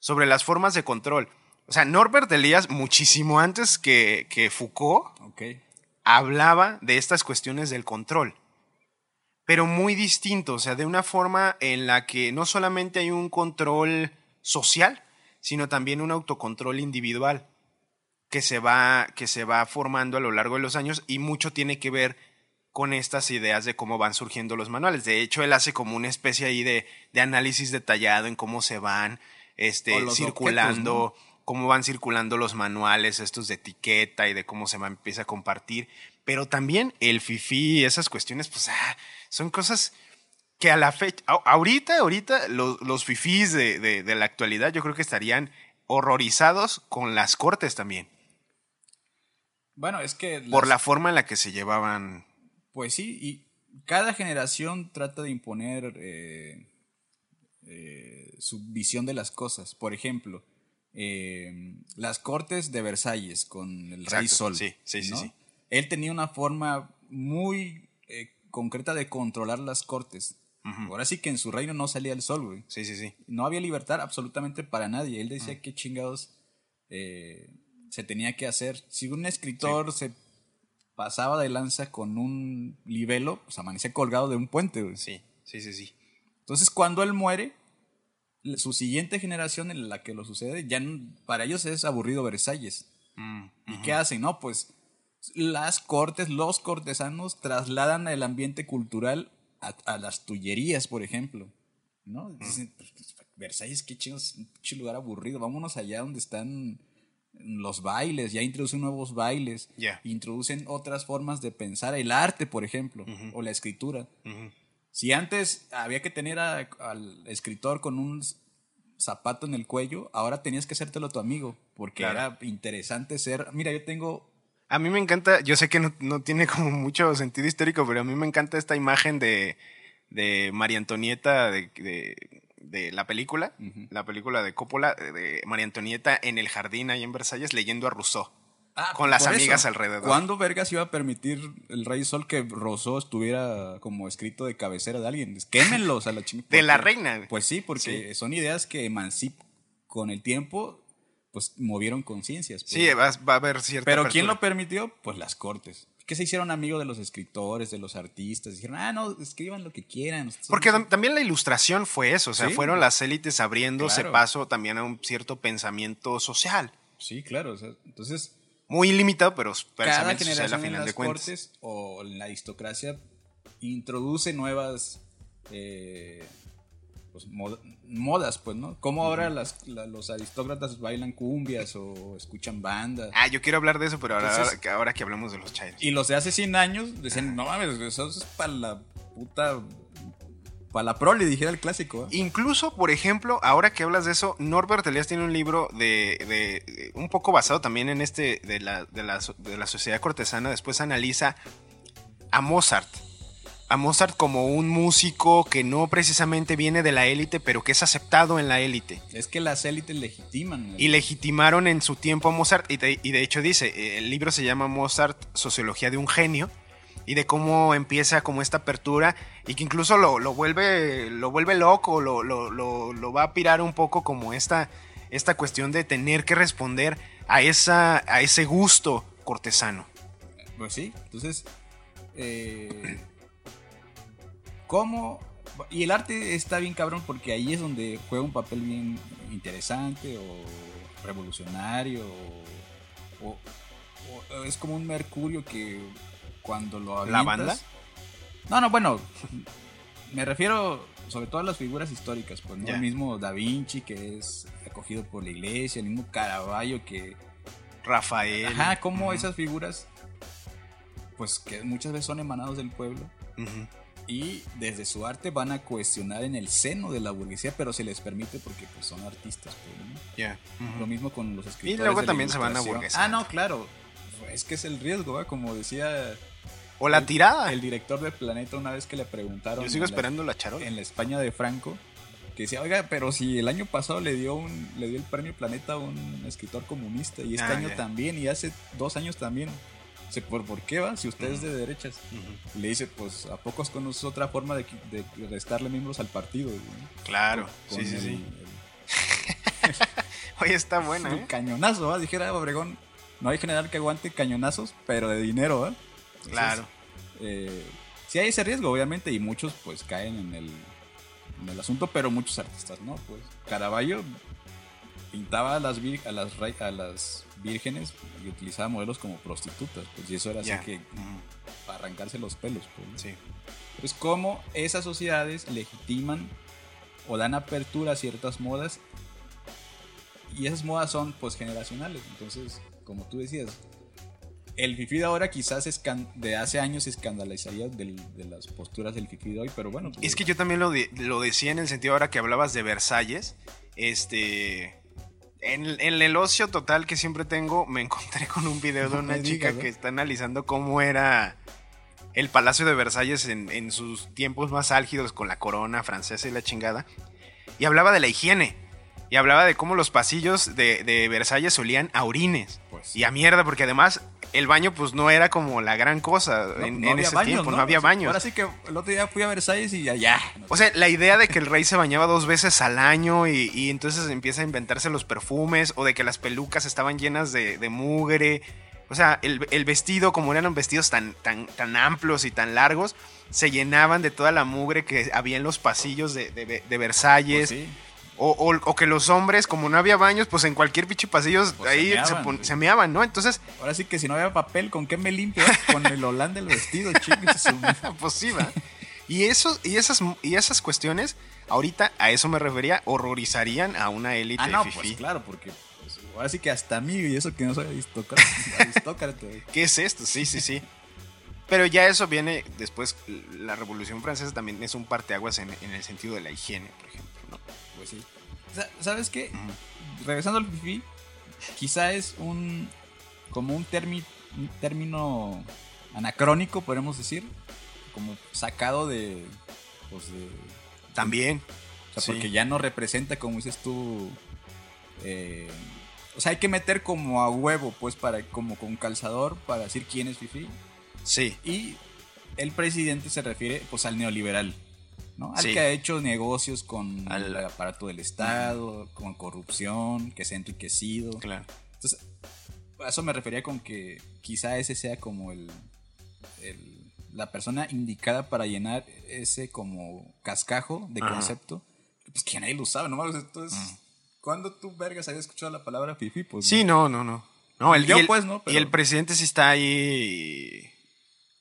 sobre las formas de control. O sea, Norbert Elias, muchísimo antes que, que Foucault, hablaba de estas cuestiones del control. Pero muy distinto, o sea, de una forma en la que no solamente hay un control social, sino también un autocontrol individual que se va, que se va formando a lo largo de los años y mucho tiene que ver con estas ideas de cómo van surgiendo los manuales. De hecho, él hace como una especie ahí de, de análisis detallado en cómo se van este, circulando, objetos, cómo van circulando los manuales, estos de etiqueta y de cómo se va, empieza a compartir. Pero también el FIFI y esas cuestiones, pues ah, son cosas que a la fecha, ahorita, ahorita, los, los FIFIs de, de- de la actualidad yo creo que estarían horrorizados con las cortes también, Bueno, es que. por la forma en la que se llevaban. Pues sí, y cada generación trata de imponer eh, eh, su visión de las cosas. Por ejemplo, eh, las cortes de Versalles con el Rey Sol. sí, sí, sí, ¿no? sí. Él tenía una forma muy concreta de controlar las cortes. Ahora sí que en su reino no salía el sol, güey. Sí, sí, sí. No había libertad absolutamente para nadie. Él decía qué chingados eh, se tenía que hacer. Si un escritor se pasaba de lanza con un libelo, pues amanecía colgado de un puente, güey. Sí, sí, sí, sí. Entonces, cuando él muere, su siguiente generación en la que lo sucede, ya para ellos es aburrido Versalles. Mm, ¿Y qué hacen? No, pues las cortes, los cortesanos trasladan el ambiente cultural a, a las tullerías, por ejemplo. ¿No? Dicen, pues, pues, Versalles, qué un pinche lugar aburrido. Vámonos allá donde están los bailes, ya introducen nuevos bailes, Ya. introducen otras formas de pensar, el arte, por ejemplo, o la escritura. Si antes había que tener a- al escritor con un zapato en el cuello, ahora tenías que hacértelo tu amigo, porque Claro. era interesante ser, mira, yo tengo A mí me encanta, yo sé que no, no tiene como mucho sentido histórico, pero a mí me encanta esta imagen de, de María Antonieta de, de- de la película, la película de Coppola, de María Antonieta en el jardín ahí en Versalles leyendo a Rousseau. con las Ah, amigas eso, alrededor. ¿Cuándo Vergas iba a permitir el Rey Sol que Rousseau estuviera como escrito de cabecera de alguien? Quémenlos a la chingada. De la reina. Pues sí, porque son ideas que emancip con el tiempo pues movieron conciencias. pues. Sí, va, va a haber cierta Pero ¿quién lo permitió? Pues las cortes. Que se hicieron amigos de los escritores, de los artistas. Dijeron, ah, no, escriban lo que quieran. Porque también la ilustración fue eso, o sea, Sí. fueron las élites abriéndose Claro. paso también a un cierto pensamiento social. Sí, claro. o sea, entonces, Muy limitado, pero cada pensamiento social a generación en final las de cuentas. cortes o en la aristocracia introduce nuevas eh, pues, mod- modas, pues, ¿no? Como ahora las, la- los aristócratas bailan cumbias o escuchan bandas. Ah, yo quiero hablar de eso, pero ahora, Entonces- ahora que- ahora que hablamos de los chairos. Y los de hace 100 años decían, no mames, eso es para la puta para la prole, dijera el clásico. ¿eh? Incluso, por ejemplo, ahora que hablas de eso, Norbert Elias tiene un libro de, de- de- un poco basado también en este de la, de, la, de la sociedad cortesana. Después analiza a Mozart. A Mozart como un músico que no precisamente viene de la élite, pero que es aceptado en la élite. Es que las élites legitiman. el- Y legitimaron en su tiempo a Mozart. Y de, y de hecho dice, eh, el libro se llama Mozart, Sociología de un genio. Y de cómo empieza como esta apertura y que incluso lo, lo vuelve, lo vuelve loco, lo, lo- lo- lo va a pirar un poco como esta, esta cuestión de tener que responder a, esa, a ese gusto cortesano. Pues sí, entonces. eh, ¿Cómo? Y el arte está bien cabrón porque ahí es donde juega un papel bien interesante o revolucionario o, o- o es como un mercurio que cuando lo ¿La avientas- banda? No, no, bueno, me refiero sobre todo a las figuras históricas, pues ¿no? El mismo Da Vinci que es acogido por la iglesia, el mismo Caravaggio que Rafael. Ajá, como esas figuras, pues que muchas veces son emanados del pueblo ujú. Y desde su arte van a cuestionar en el seno de la burguesía, pero se les permite porque pues, son artistas. pues. Lo mismo con los escritores. luego de la también se van a burguesar. Ah, no, claro. Es que es el riesgo, como decía O la el- tirada. el director de Planeta una vez que le preguntaron Yo sigo la- esperando la charola. en la España de Franco que decía, oiga, pero si el año pasado le dio un le dio el premio Planeta a un escritor comunista y este Ah, año también y hace dos años también. ¿Por, ¿por qué va? Si usted es de derechas. Le dice, pues, ¿a poco conoces otra forma de, restarle miembros al partido? Claro, Con sí, sí, sí. Oye, está buena, el ¿eh? cañonazo, ¿va? Dijera Obregón, no hay general que aguante cañonazos, pero de dinero, ¿va? Entonces, Claro. eh, sí hay ese riesgo, obviamente, y muchos pues caen en el, en el asunto, pero muchos artistas no, pues. Caravaggio pintaba a las, vir- a las, a las vírgenes y utilizaba modelos como prostitutas, pues, y eso era así que para arrancarse los pelos, pues. Sí. Pues cómo esas sociedades legitiman o dan apertura a ciertas modas y esas modas son pues generacionales. Entonces, como tú decías, el fifi de ahora quizás de hace años se escandalizaría del- de las posturas del fifi de hoy, pero bueno. pues, Es que yo también lo, de- lo decía en el sentido ahora que hablabas de Versalles. Este. En, en el ocio total que siempre tengo, me encontré con un video de una chica que está analizando cómo era el Palacio de Versalles en, en sus tiempos más álgidos con la corona francesa y la chingada. Y hablaba de la higiene. Y hablaba de cómo los pasillos de, de Versalles olían a orines. Pues. Y a mierda, porque además el baño pues no era como la gran cosa no- en, no en había ese baños, tiempo, no, había baños. Ahora sí que el otro día fui a Versalles y allá. O sea, la idea de que el rey se bañaba dos veces al año y, y entonces empieza a inventarse los perfumes o de que las pelucas estaban llenas de, de mugre. O sea, el, el vestido, como eran vestidos tan, tan, tan amplios y tan largos, se llenaban de toda la mugre que había en los pasillos de, de- de Versalles. Pues sí. O, o- o que los hombres, como no había baños, pues en cualquier pinche pasillo Pues ahí se meaban, se ¿no? Entonces, Ahora sí que si no había papel, ¿con qué me limpio? Con el holanda del vestido, madre. pues sí, ¿va? Y, eso, y, esas, y esas cuestiones, ahorita a eso me refería, horrorizarían a una élite Ah, no, fifí. pues claro, porque pues, ahora sí que hasta mí y eso que no soy aristócrata. aristócrata, güey. ¿Qué es esto? Sí, sí, sí. Pero ya eso viene después, la Revolución Francesa también es un parteaguas en, en el sentido de la higiene, por ejemplo, ¿no? Pues sí. Sa- ¿Sabes qué? Regresando al fifi, quizá es un como un, termi- un término anacrónico, podemos decir, como sacado de pues de También. o sea, Sí. porque ya no representa como dices tú eh, o sea, hay que meter como a huevo, pues, para como con calzador para decir quién es fifi. Sí. Y el presidente se refiere pues al neoliberal, ¿no? Al Sí. que ha hecho negocios con Al- el aparato del Estado, con corrupción, que se ha enriquecido. Claro. Entonces, a eso me refería con que quizá ese sea como el, el- la persona indicada para llenar ese como cascajo de Ajá. concepto. Pues que nadie lo sabe, ¿no? Entonces, ¿cuándo tú, vergas, habías escuchado la palabra fifi? Pues Sí, no, no, no. No, el, Yo, y el- pues, no, pero- Y el presidente sí está ahí.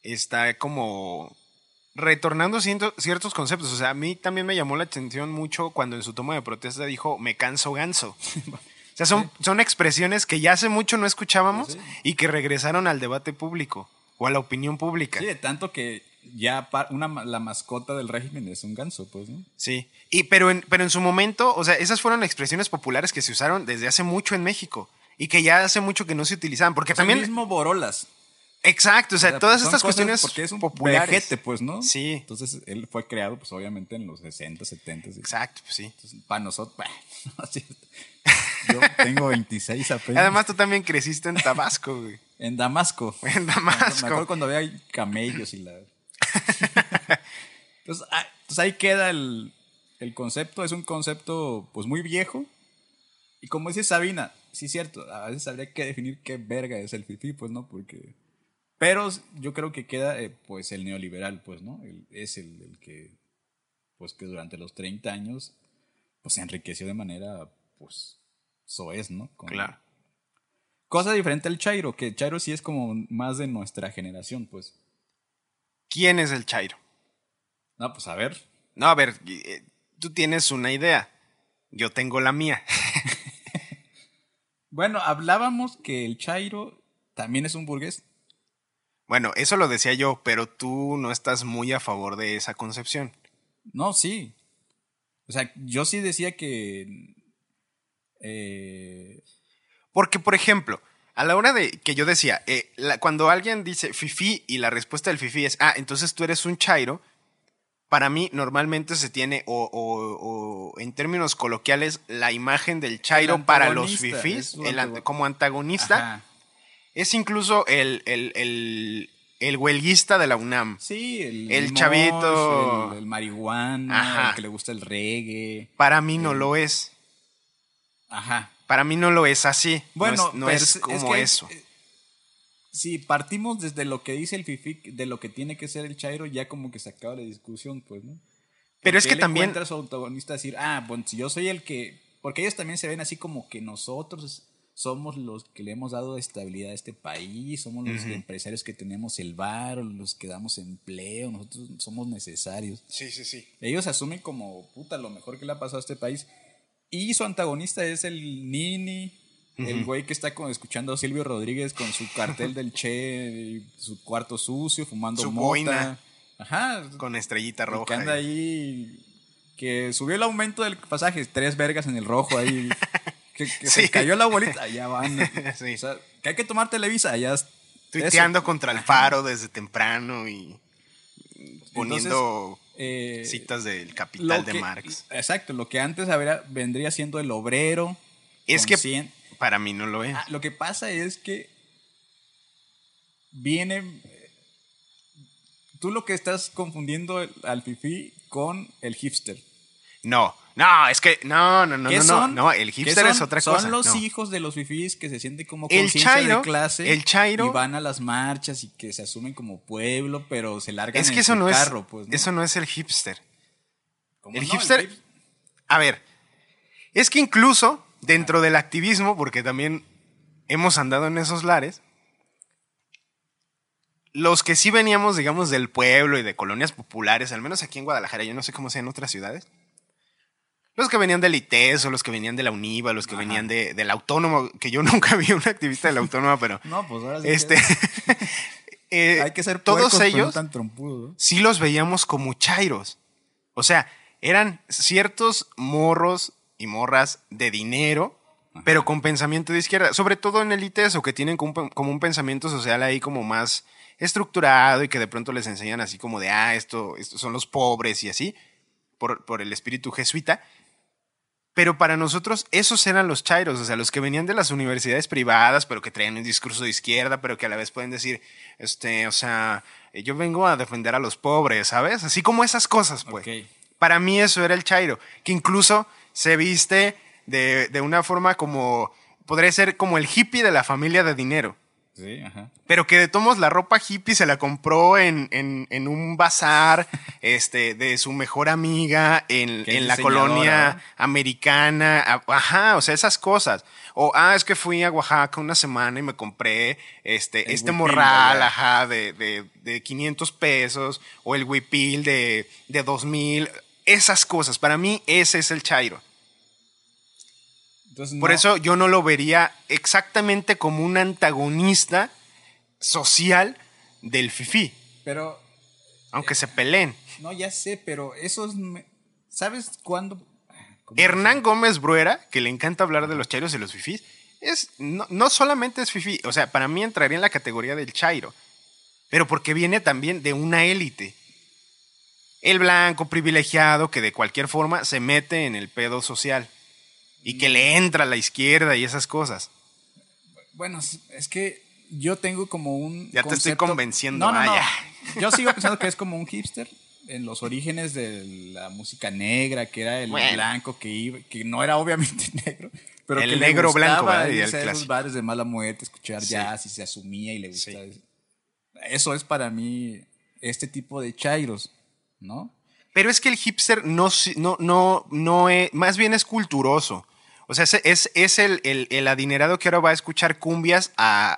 Está como retornando ciertos conceptos. O sea, a mí también me llamó la atención mucho cuando en su toma de protesta dijo, me canso ganso. O sea, son, son expresiones que ya hace mucho no escuchábamos sí. y que regresaron al debate público o a la opinión pública. Sí, de tanto que ya una, la mascota del régimen es un ganso, pues, ¿no? Sí. Y, pero, en, pero en su momento, o sea, esas fueron expresiones populares que se usaron desde hace mucho en México. Y que ya hace mucho que no se utilizaban. Porque También también. mismo Borolas. Exacto, o sea, todas son estas cuestiones porque es un populares. vejete, pues, ¿no? Sí. Entonces él fue creado, pues, obviamente en los 60, 70. Exacto, pues sí. para nosotros, bueno, no es cierto. Yo tengo 26 apenas. Además, tú también creciste en Tabasco, güey. en Damasco. En Damasco. Me acuerdo cuando había camellos y la. Entonces, ah, entonces ahí queda el, el concepto. Es un concepto, pues, muy viejo. Y como dice Sabina, sí es cierto, a veces habría que definir qué verga es el fifi, pues, ¿no? Porque. Pero yo creo que queda, eh, pues, el neoliberal, pues, ¿no? El- es el, el que, pues, que durante los 30 años, pues, se enriqueció de manera, pues, soez, ¿no? Con- Claro. Cosa diferente al Chairo, que Chairo sí es como más de nuestra generación, pues. ¿Quién es el Chairo? No, pues a ver. No, a ver, eh, tú tienes una idea. Yo tengo la mía. Bueno, hablábamos que el Chairo también es un burgués. Bueno, eso lo decía yo, pero tú no estás muy a favor de esa concepción. No, sí. O sea, yo sí decía que. eh, Porque, por ejemplo, a la hora de que yo decía, eh, la- cuando alguien dice fifi y la respuesta del fifi es, ah, entonces tú eres un chairo, para mí normalmente se tiene, o, o- o en términos coloquiales, la imagen del chairo para los fifis, el como antagonista, ajá. Es incluso el, el, el, el huelguista de la UNAM. Sí, el. El mosh, chavito. El, el marihuana, Ajá. el que le gusta el reggae. Para mí no lo es. Ajá. Para mí no lo es así. Bueno, no es, no es como que, eso. eh, Si partimos desde lo que dice el FIFI, de lo que tiene que ser el Chairo, ya como que se acaba la discusión, pues, ¿no? Pero es que él también- encuentra a su antagonista a decir, ah, bueno, si yo soy el que. Porque ellos también se ven así como que nosotros somos los que le hemos dado estabilidad a este país, somos los empresarios que tenemos el bar, los que damos empleo, nosotros somos necesarios. Sí, sí, sí. Ellos asumen como, puta, lo mejor que le ha pasado a este país. Y su antagonista es el Nini, el güey que está como escuchando a Silvio Rodríguez con su cartel del Che, y su cuarto sucio, fumando Su mota. boina. Ajá. Con estrellita el roja. Que anda ahí. Que subió el aumento del pasaje, tres vergas en el rojo ahí. Que, que Sí. se cayó la bolita, allá van. Sí. O sea, que hay que tomar Televisa, allá. Tuiteando eso. contra el faro desde temprano y poniendo Eh, citas del capital de Marx. Exacto, lo que antes habría- vendría siendo el obrero. Es que para mí no lo es. Ah, lo que pasa es que viene. Tú lo que estás confundiendo al fifi con el hipster. No, no, es que no, no, no, ¿Qué no, no, son? no, el ¿Qué hipster son? es otra son cosa. los no. hijos de los fifís que se sienten como El conciencia chairo- de clase. el chairo- Y van a las marchas y que se asumen como pueblo, pero se largan Es en que eso su no carro, es pues, ¿no? eso no es el hipster. ¿Cómo el no? hipster- hip- A ver, es que incluso dentro del activismo, porque también hemos andado en esos lares, los que sí veníamos, digamos, del pueblo y de colonias populares, al menos aquí en Guadalajara, yo no sé cómo sea en otras ciudades, los que venían del ITES o los que venían de la UNIVA, los que Ajá. venían de, del autónomo, que yo nunca vi un activista de la autónoma, pero No, pues ahora sí. este, eh, hay que ser todos puercos, no ellos tan. ¿no? sí los veíamos como chairos. O sea, eran ciertos morros y morras de dinero, pero con pensamiento de izquierda. Sobre todo en el ITESO, que tienen como un, como un pensamiento social ahí como más estructurado y que de pronto les enseñan así como de, ah, esto, estos son los pobres y así, por, por el espíritu jesuita. Pero para nosotros esos eran los chairos, o sea, los que venían de las universidades privadas, pero que traían un discurso de izquierda, pero que a la vez pueden decir, este, o sea, eh, yo vengo a defender a los pobres, ¿sabes? Así como esas cosas, pues. Para mí eso era el chairo, que incluso se viste de, de una forma como, podría ser como el hippie de la familia de dinero. Sí, ajá. Pero que de tomos la ropa hippie se la compró en, en, en un bazar este, de su mejor amiga en, en la colonia americana. Ajá, o sea, esas cosas. O, ah, es que fui a Oaxaca una semana y me compré este, El este huipil morral, ajá, de, de, de 500 pesos. O el huipil de, de 2000. Esas cosas. Para mí, ese es el chairo. Entonces, Por no- eso yo no lo vería exactamente como un antagonista social del FIFI. Pero Aunque se peleen. No, ya sé, pero esos. me- ¿Sabes cuándo? ¿Cómo Hernán Gómez Bruera, que le encanta hablar de los chairos y los fifís, es, no, no solamente es fifí, o sea, para mí entraría en la categoría del chairo, pero porque viene también de una élite. El blanco privilegiado que de cualquier forma se mete en el pedo social y que le entra a la izquierda y esas cosas. Bueno, es- que yo tengo como un. Ya te estoy convenciendo, No, no, no. Yo sigo pensando que es como un hipster en los orígenes de la música negra, que era el Bueno. blanco que iba, que no era obviamente negro, pero El que negro blanco, ¿verdad? Y el a esos bares de mala muerte, escuchar Sí. jazz y se asumía y le gustaba. Sí. Eso es para mí este tipo de chairos, ¿no? Pero es que el hipster no, no, no, no es, más bien es culturoso. O sea, es, es, es el, el- el adinerado que ahora va a escuchar cumbias a,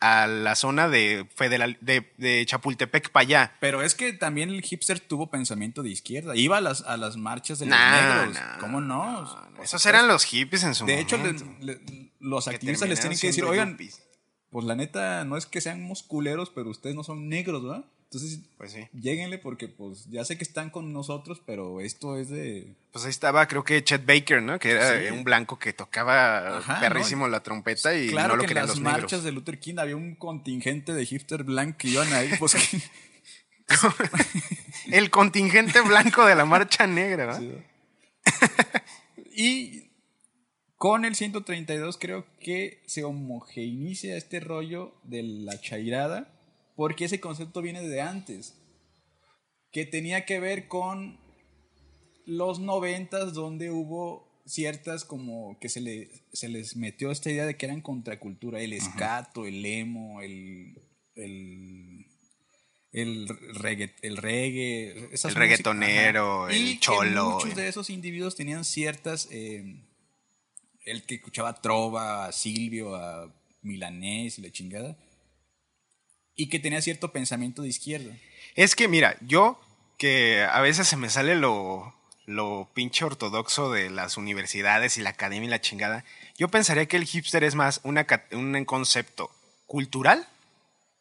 a la zona de, Federal, de, de Chapultepec para allá. Pero es que también el hipster tuvo pensamiento de izquierda. Iba a las, a las marchas de los Nah, negros. nah, ¿Cómo no? Esos eran los hippies en su De hecho, le- momento. le- los que activistas les tienen que decir, oigan, yuppies". pues la neta no es que sean musculeros, pero ustedes no son negros, ¿verdad? Entonces, Pues sí. lléguenle porque pues ya sé que están con nosotros, pero esto es de... Pues ahí estaba, creo que Chet Baker, ¿no? Que era Sí. un blanco que tocaba Ajá, perrísimo la trompeta y claro no lo que en querían las los marchas negros. de Luther King había un contingente de hipster blanco que iban ahí, pues que- El contingente blanco de la marcha negra, ¿verdad? Y con el 132 creo que se homogeneiza este rollo de la chairada, porque ese concepto viene de antes, que tenía que ver con los noventas donde hubo ciertas como que se, le, se les metió esta idea de que eran contracultura, el escato, el emo, el... el el reggae, el reggae, esas El reggaetonero, el Y que cholo, muchos de esos individuos tenían ciertas. eh, el que escuchaba a Trova, a Silvio, a Milanés y la chingada. Y que tenía cierto pensamiento de izquierda. Es que, mira, yo que a veces se me sale lo, lo pinche ortodoxo de las universidades y la academia y la chingada, yo pensaría que el hipster es más una, un concepto cultural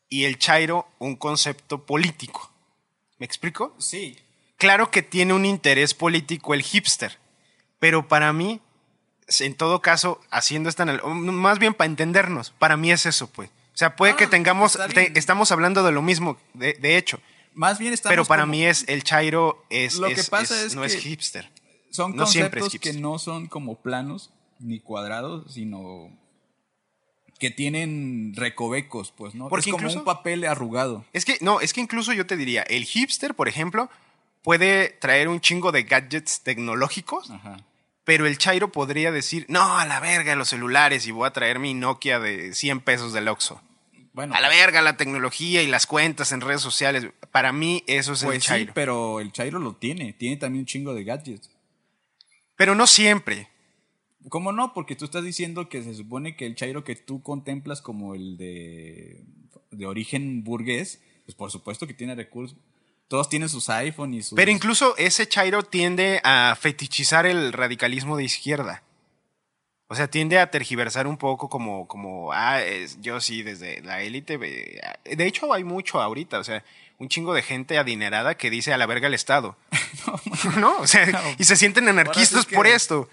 y el chairo un concepto político. ¿Me explico? Sí. Claro que tiene un interés político el hipster, pero para mí, en todo caso, haciendo esta más bien para entendernos, para mí es eso, pues. O sea, puede Ah, que tengamos, está te- bien. estamos hablando de lo mismo, de, de hecho, Más bien estamos pero para como- mí es el chairo es, Lo que pasa es- es no que- es hipster. Son no siempre es conceptos que no son como planos ni cuadrados, sino que tienen recovecos, pues, ¿no? Porque es como incluso- un papel arrugado. Es que no, es que incluso yo te diría, el hipster, por ejemplo, puede traer un chingo de gadgets tecnológicos, Ajá. pero el chairo podría decir, "No, a la verga los celulares y voy a traer mi Nokia de 100 pesos del Oxxo." Bueno, A la verga la tecnología y las cuentas en redes sociales. Para mí eso es el pues sí, chairo. pero el Chairo lo tiene. Tiene también un chingo de gadgets. Pero no siempre. ¿Cómo no? Porque tú estás diciendo que se supone que el Chairo que tú contemplas como el de, de origen burgués, pues por supuesto que tiene recursos. Todos tienen sus iPhone y sus... Pero incluso ese chairo tiende a fetichizar el radicalismo de izquierda. O sea, tiende a tergiversar un poco como, como ah, es- yo sí, desde la élite. eh, De hecho, hay mucho ahorita, o sea, un chingo de gente adinerada que dice a la verga el Estado. no, o sea, No. y se sienten anarquistas que- por esto.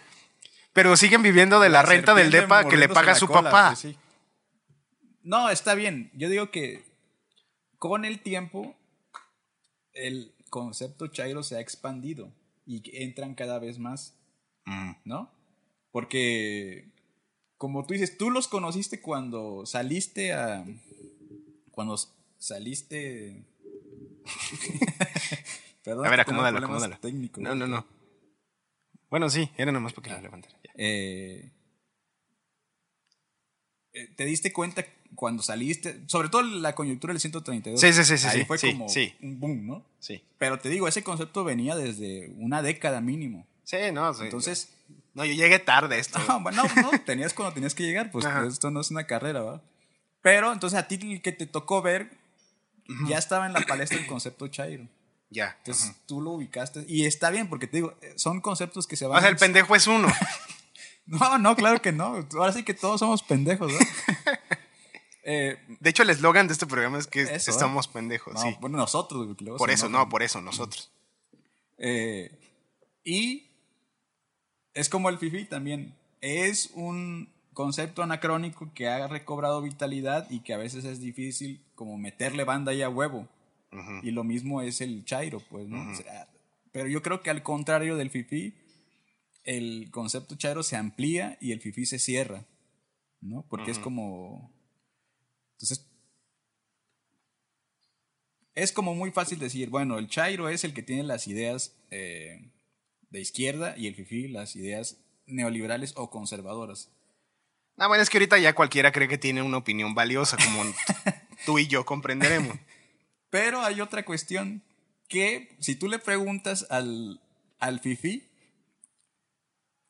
Pero siguen viviendo de la, renta del DEPA que le paga su cola, papá. pues sí. No, está bien. Yo digo que con el tiempo el concepto Chairo se ha expandido y entran cada vez más, Mm. ¿no? Porque, como tú dices, tú los conociste cuando saliste a... Cuando saliste... Perdón, A ver, acomódalo, acomódalo. técnicos. No, no, no. Bueno, sí, era nomás porque lo levantara. Ya. Eh, eh, ¿Te diste cuenta cuando saliste? Sobre todo la coyuntura del 132. Sí, sí, sí, sí, Ahí sí, fue sí, como sí. un boom, ¿no? Sí. Pero te digo, ese concepto venía desde una década mínimo. Sí, no, sí. Entonces, No, yo llegué tarde esto. no, bueno, no, tenías cuando tenías que llegar, pues Ajá. esto no es una carrera, ¿va? Pero entonces a ti el que te tocó ver ya estaba en la palestra el concepto Chairo. Ya. Entonces tú lo ubicaste. Y está bien, porque te digo, eh, son conceptos que se van. O sea, el pendejo es uno. No, no, claro que no. Ahora sí que todos somos pendejos, ¿no? Eh, De hecho, el eslogan de este programa es que Eso, estamos pendejos. no, sí. bueno, nosotros. luego Por eso, no, por eso, nosotros. Eh, y es como el FIFI también. Es un concepto anacrónico que ha recobrado vitalidad y que a veces es difícil como meterle banda ahí a huevo. Y lo mismo es el Chairo, pues, ¿no? O sea, pero yo creo que al contrario del FIFI, el concepto Chairo se amplía y el FIFI se cierra, ¿no? Porque es como... Entonces, es como muy fácil decir, bueno, el Chairo es el que tiene las ideas eh, de izquierda y el Fifi las ideas neoliberales o conservadoras. Ah, bueno, es que ahorita ya cualquiera cree que tiene una opinión valiosa, como tú y yo comprenderemos. Pero hay otra cuestión que si tú le preguntas al, al Fifi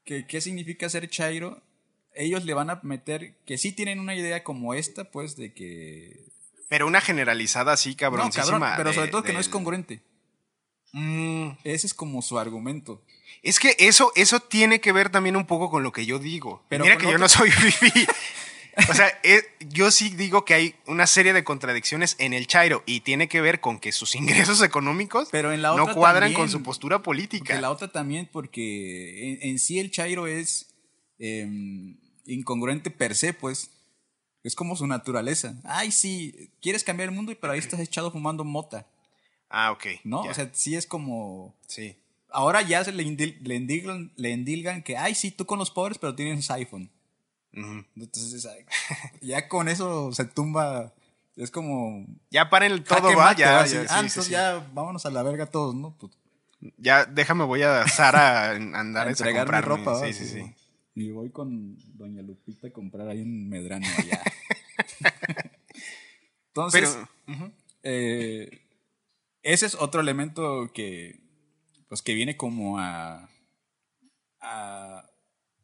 que qué significa ser Chairo, ellos le van a meter que sí tienen una idea como esta, pues, de que... Pero una generalizada así, No, cabroncísima. cabrón, pero sobre todo que no es congruente. Mm, Ese es como su argumento. es que eso, eso tiene que ver también un poco con lo que yo digo. Pero Mira que yo no soy fifi. O sea, eh, yo sí digo que hay una serie de contradicciones en el Chairo y tiene que ver con que sus ingresos económicos Pero en la no cuadran también. con su postura política. Porque la otra también, porque en, en sí el Chairo es em, incongruente per se, pues. Es como su naturaleza. Ay, sí, quieres cambiar el mundo, pero ahí estás echado fumando mota, Ah, ok. ¿no? ya, O sea, sí es como... sí. Ahora ya se le, indil- le, que, ay, sí, tú con los pobres, pero tienes iPhone. Entonces, ya con eso se tumba... Es como... Ya paren el todo, va, ya, va, ya, sí, ah, sí, entonces sí. ya vámonos a la verga todos, ¿no? Pues, Ya, déjame, voy a Sara a andar a a entregar comprarme. ropa. ¿va? Sí, sí, sí. Y voy con Doña Lupita a comprar ahí un medrano allá. Entonces, Pero, eh, ese es otro elemento que, pues, que viene como a, a,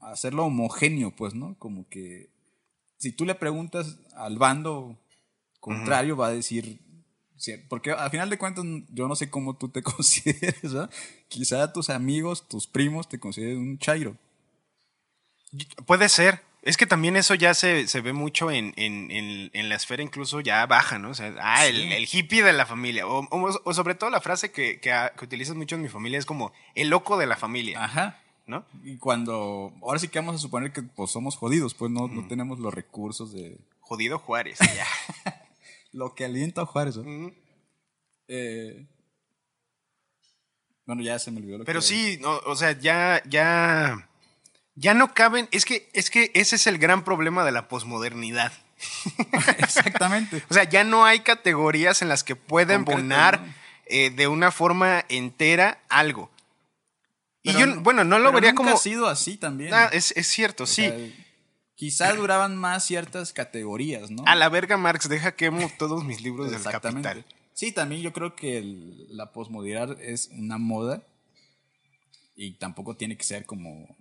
a hacerlo homogéneo, pues, ¿no? Como que si tú le preguntas al bando contrario, va a decir... Porque al final de cuentas, yo no sé cómo tú te consideres, ¿verdad? Quizá tus amigos, tus primos te consideren un chairo. Puede ser. Es que también eso ya se, se ve mucho en, en, en- en la esfera incluso ya baja, ¿no? O sea, ah, el, Sí. el hippie de la familia. O, o- o sobre todo la frase que, que, ah, que utilizas mucho en mi familia es como el loco de la familia, Ajá. ¿no? Y cuando. Ahora sí que vamos a suponer que pues, somos jodidos, pues no, no tenemos los recursos de. Jodido Juárez, ya. Lo que alienta a Juárez. ¿no? Mm. Eh, bueno, ya se me olvidó lo Pero que- sí, no, o sea, ya, ya, ya no caben. Es que, es que ese es el gran problema de la posmodernidad. Exactamente. O sea, ya no hay categorías en las que pueden ¿no? eh, de una forma entera algo. Y yo, no- bueno, no lo pero vería nunca como. ha sido así también. Ah, es, es cierto, O sí. sea, quizá duraban más ciertas categorías, ¿no? A la verga, Marx, deja quemo todos mis libros del capital. Sí, también yo creo que el- la posmodernidad es una moda y tampoco tiene que ser como...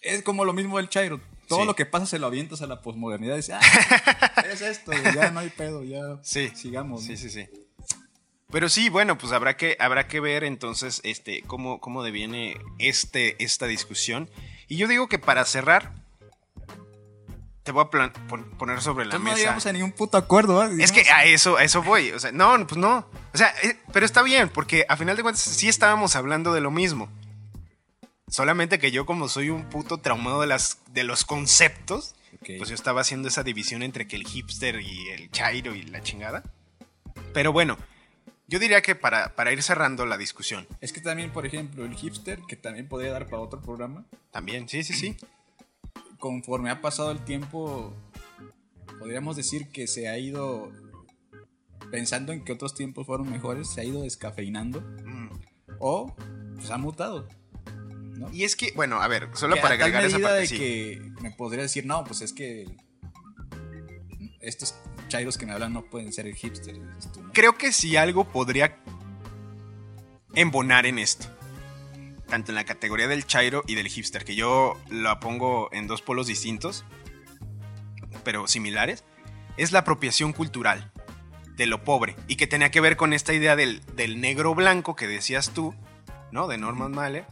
Es como lo mismo del Chairo. Todo Sí. lo que pasa se lo avientas a la posmodernidad y dices, ah, es esto, ya no hay pedo, ya Sí. sigamos. Sí, ¿no? sí, sí. Pero sí, bueno, pues habrá que, habrá que ver entonces este, cómo, cómo deviene este, esta discusión. Y yo digo que para cerrar, te voy a plan- pon- poner sobre la no mesa. llegamos a ningún puto acuerdo. ¿va? Es que a eso, a eso voy. O sea, no, pues no. O sea, eh, pero está bien, porque a final de cuentas sí estábamos hablando de lo mismo. Solamente que yo, como soy un puto traumado de, las, de los conceptos, pues yo estaba haciendo esa división entre que el hipster y el chairo y la chingada. Pero bueno, yo diría que para, para ir cerrando la discusión, Es que también, por ejemplo, el hipster, que también podría dar para otro programa, también, sí, sí, sí. conforme ha pasado el tiempo, podríamos decir que se ha ido, pensando en que otros tiempos fueron mejores, se ha ido descafeinando Mm. o pues, ha mutado. ¿No? Y es que, bueno, a ver, solo Que para agregar esa parte, de sí. que me podría decir, no, pues es que estos chairos que me hablan no pueden ser el hipster. dices tú, ¿no? creo que si algo podría embonar en esto, tanto en la categoría del chairo y del hipster, que yo la pongo en dos polos distintos, pero similares, es la apropiación cultural de lo pobre y que tenía que ver con esta idea del, del negro blanco que decías tú, ¿no? De Norman Mailer,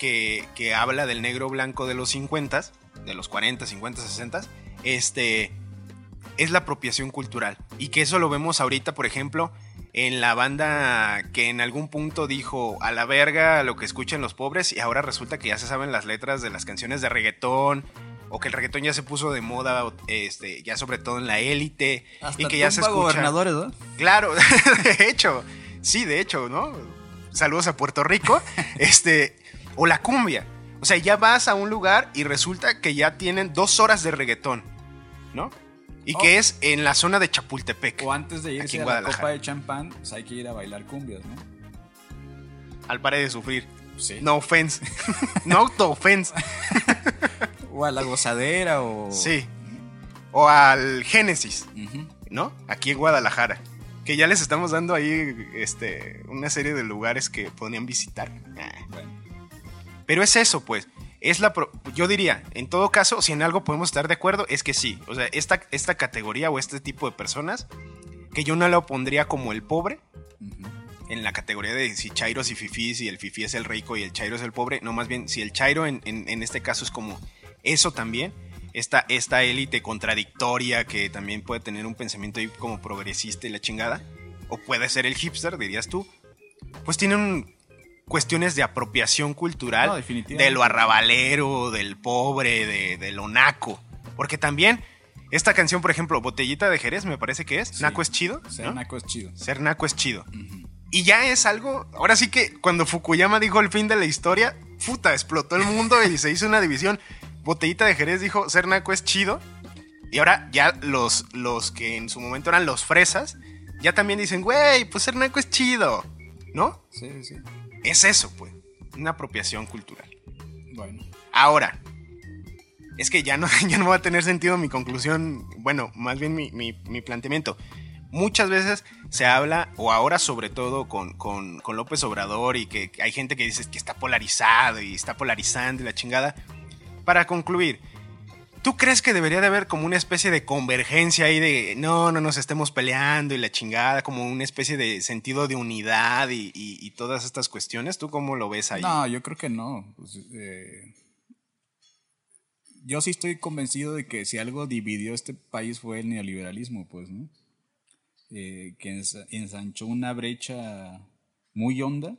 que, que habla del negro blanco de los 50, de los 40, 50, 60, este es la apropiación cultural. Y que eso lo vemos ahorita, por ejemplo, en la banda que en algún punto dijo a la verga lo que escuchan los pobres y ahora resulta que ya se saben las letras de las canciones de reggaetón o que el reggaetón ya se puso de moda este ya sobre todo en la élite y que ya se escucha gobernadores, ¿no? Claro, de hecho, sí, de hecho, ¿no? Saludos a Puerto Rico, este o la cumbia. O sea, ya vas a un lugar y resulta que ya tienen dos horas de reggaetón, ¿no? Y que es en la zona de Chapultepec. O antes de irse a la copa de champán, pues hay que ir a bailar cumbias, ¿no? Al pare de sufrir. Sí. No offense. no auto offense. O a la gozadera o... Sí. O al Génesis. ¿no? Aquí en Guadalajara. Que ya les estamos dando ahí este, una serie de lugares que podrían visitar. Ah. Bueno, Pero es eso, pues. Es la pro- yo diría, en todo caso, si en algo podemos estar de acuerdo, es que sí. O sea, esta, esta categoría o este tipo de personas, que yo no lo pondría como el pobre, en la categoría de si chairos y fifís y el fifí es el rico y el chairo es el pobre, no más bien si el chairo en, en- en este caso es como eso también, esta, esta élite contradictoria que también puede tener un pensamiento ahí como progresista y la chingada, o puede ser el hipster, dirías tú, pues tienen cuestiones de apropiación cultural No, de lo arrabalero, del pobre, de, de lo naco, porque también... Esta canción, por ejemplo, Botellita de Jerez, me parece que es. Sí. Naco es chido. Ser ¿no? naco es chido. Ser naco es chido. Y ya es algo. Ahora sí que cuando Fukuyama dijo el fin de la historia, puta, explotó el mundo y se hizo una división. Botellita de Jerez dijo: Ser naco es chido. Y ahora ya los, los que en su momento eran los fresas, ya también dicen: Güey, pues ser naco es chido. ¿No? Sí, sí, sí. Es eso, pues. Una apropiación cultural. Bueno. Ahora, es que ya no, ya no va a tener sentido mi conclusión, bueno, más bien mi, mi- mi planteamiento. Muchas veces se habla, o ahora sobre todo con, con- con López Obrador, y que hay gente que dice que está polarizado y está polarizando y la chingada. Para concluir, ¿tú crees que debería de haber como una especie de convergencia ahí de no, no nos estemos peleando y la chingada, como una especie de sentido de unidad y, y- y todas estas cuestiones? ¿Tú cómo lo ves ahí? No, yo creo que no. Pues, eh, yo sí estoy convencido de que si algo dividió este país fue el neoliberalismo, pues, ¿no? Eh, que ens- ensanchó una brecha muy honda.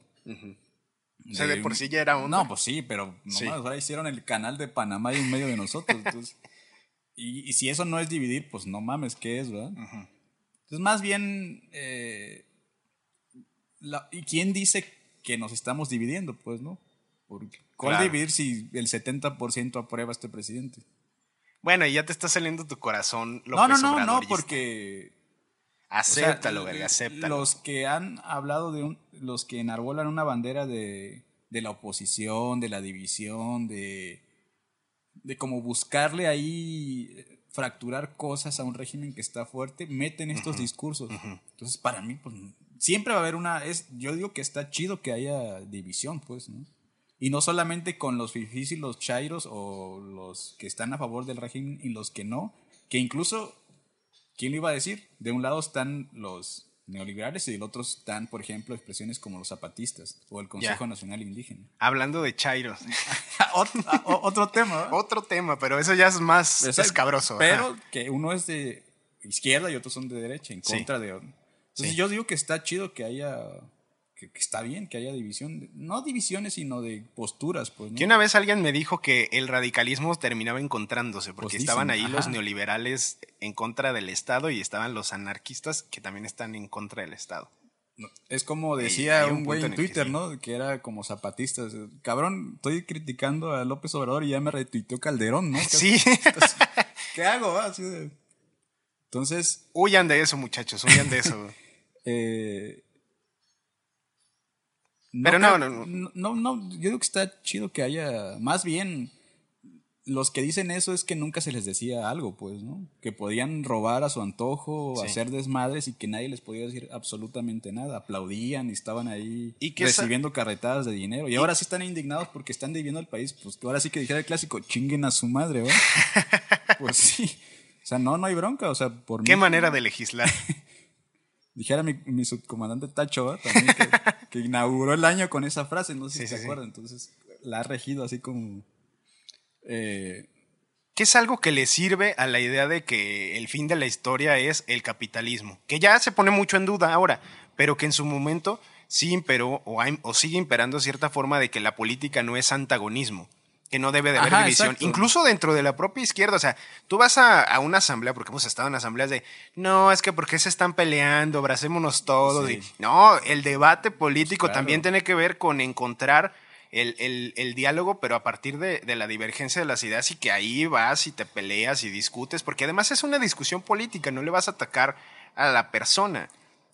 O sea, de por sí ya era onda. No, pues sí, pero nomás Sí. hicieron el canal de Panamá y en medio de nosotros. entonces, y, y si eso no es dividir, pues no mames, ¿qué es, verdad? Entonces, más bien, eh, la- ¿y quién dice que nos estamos dividiendo, pues, no? Porque, ¿Cuál Claro. dividir si el 70% aprueba a este presidente? Bueno, y ya te está saliendo tu corazón. no, no, López no, no, Obradorista. Porque... o sea, Acéptalo, verga, acéptalo. Los que han hablado de un, los que enarbolan una bandera de, de la oposición, de la división, de, de como buscarle ahí eh, fracturar cosas a un régimen que está fuerte, meten estos discursos. Entonces, para mí, pues, siempre va a haber una, es, yo digo que está chido que haya división, pues, ¿no? Y no solamente con los fifís y los chairos o los que están a favor del régimen y los que no, que incluso ¿Quién lo iba a decir? De un lado están los neoliberales y del otro están, por ejemplo, expresiones como los zapatistas o el Consejo Ya. Nacional Indígena. Hablando de chairos. otro, ah, otro tema. Otro tema, pero eso ya es más escabroso. Pero ajá. que uno es de izquierda y otros son de derecha, en Sí. contra de... Entonces Sí. yo digo que está chido que haya... Que, que está bien que haya división. no divisiones, sino de posturas, pues. ¿no? Que una vez alguien me dijo que el radicalismo terminaba encontrándose porque Pues estaban dicen, ahí los neoliberales en contra del Estado y estaban los anarquistas que también están en contra del Estado. No, Es como decía un un güey en Twitter. ¿no? Que era como zapatistas. Cabrón, estoy criticando a López Obrador y ya me retuiteó Calderón, ¿no? Sí, Entonces, ¿Qué hago? ah? Así de- Entonces, huyan de eso, muchachos, huyan de eso. eh, Pero no, no, no. no, no, yo digo que está chido que haya, más bien, los que dicen eso es que nunca se les decía algo, pues, ¿no? Que podían robar a su antojo, Sí. hacer desmadres y que nadie les podía decir absolutamente nada. Aplaudían y estaban ahí Y esa- recibiendo carretadas de dinero. Y, ahora sí están indignados porque están dividiendo el país. Pues ahora sí que dijera el clásico, chinguen a su madre, ¿verdad? pues sí. O sea, no, no hay bronca. O sea, por Qué mí- manera de legislar. Dijera mi, mi subcomandante Tacho, ¿verdad? También que, que inauguró el año con esa frase, no sé Sí, si sí, se acuerdan. Entonces, la ha regido así como. eh, Qué que es algo que le sirve a la idea de que el fin de la historia es el capitalismo, que ya se pone mucho en duda ahora, pero que en su momento sí imperó o, hay- o sigue imperando cierta forma de que la política no es antagonismo, que no debe de haber Ajá, división, exacto. incluso dentro de la propia izquierda, o sea, tú vas a, a una asamblea, porque hemos estado en asambleas de, no, es que porque se están peleando, abracémonos todos, Sí. y- no, el debate político Claro. también tiene que ver con encontrar el, el- el diálogo, pero a partir de, de la divergencia de las ideas y que ahí vas y te peleas y discutes, porque además es una discusión política, no le vas a atacar a la persona.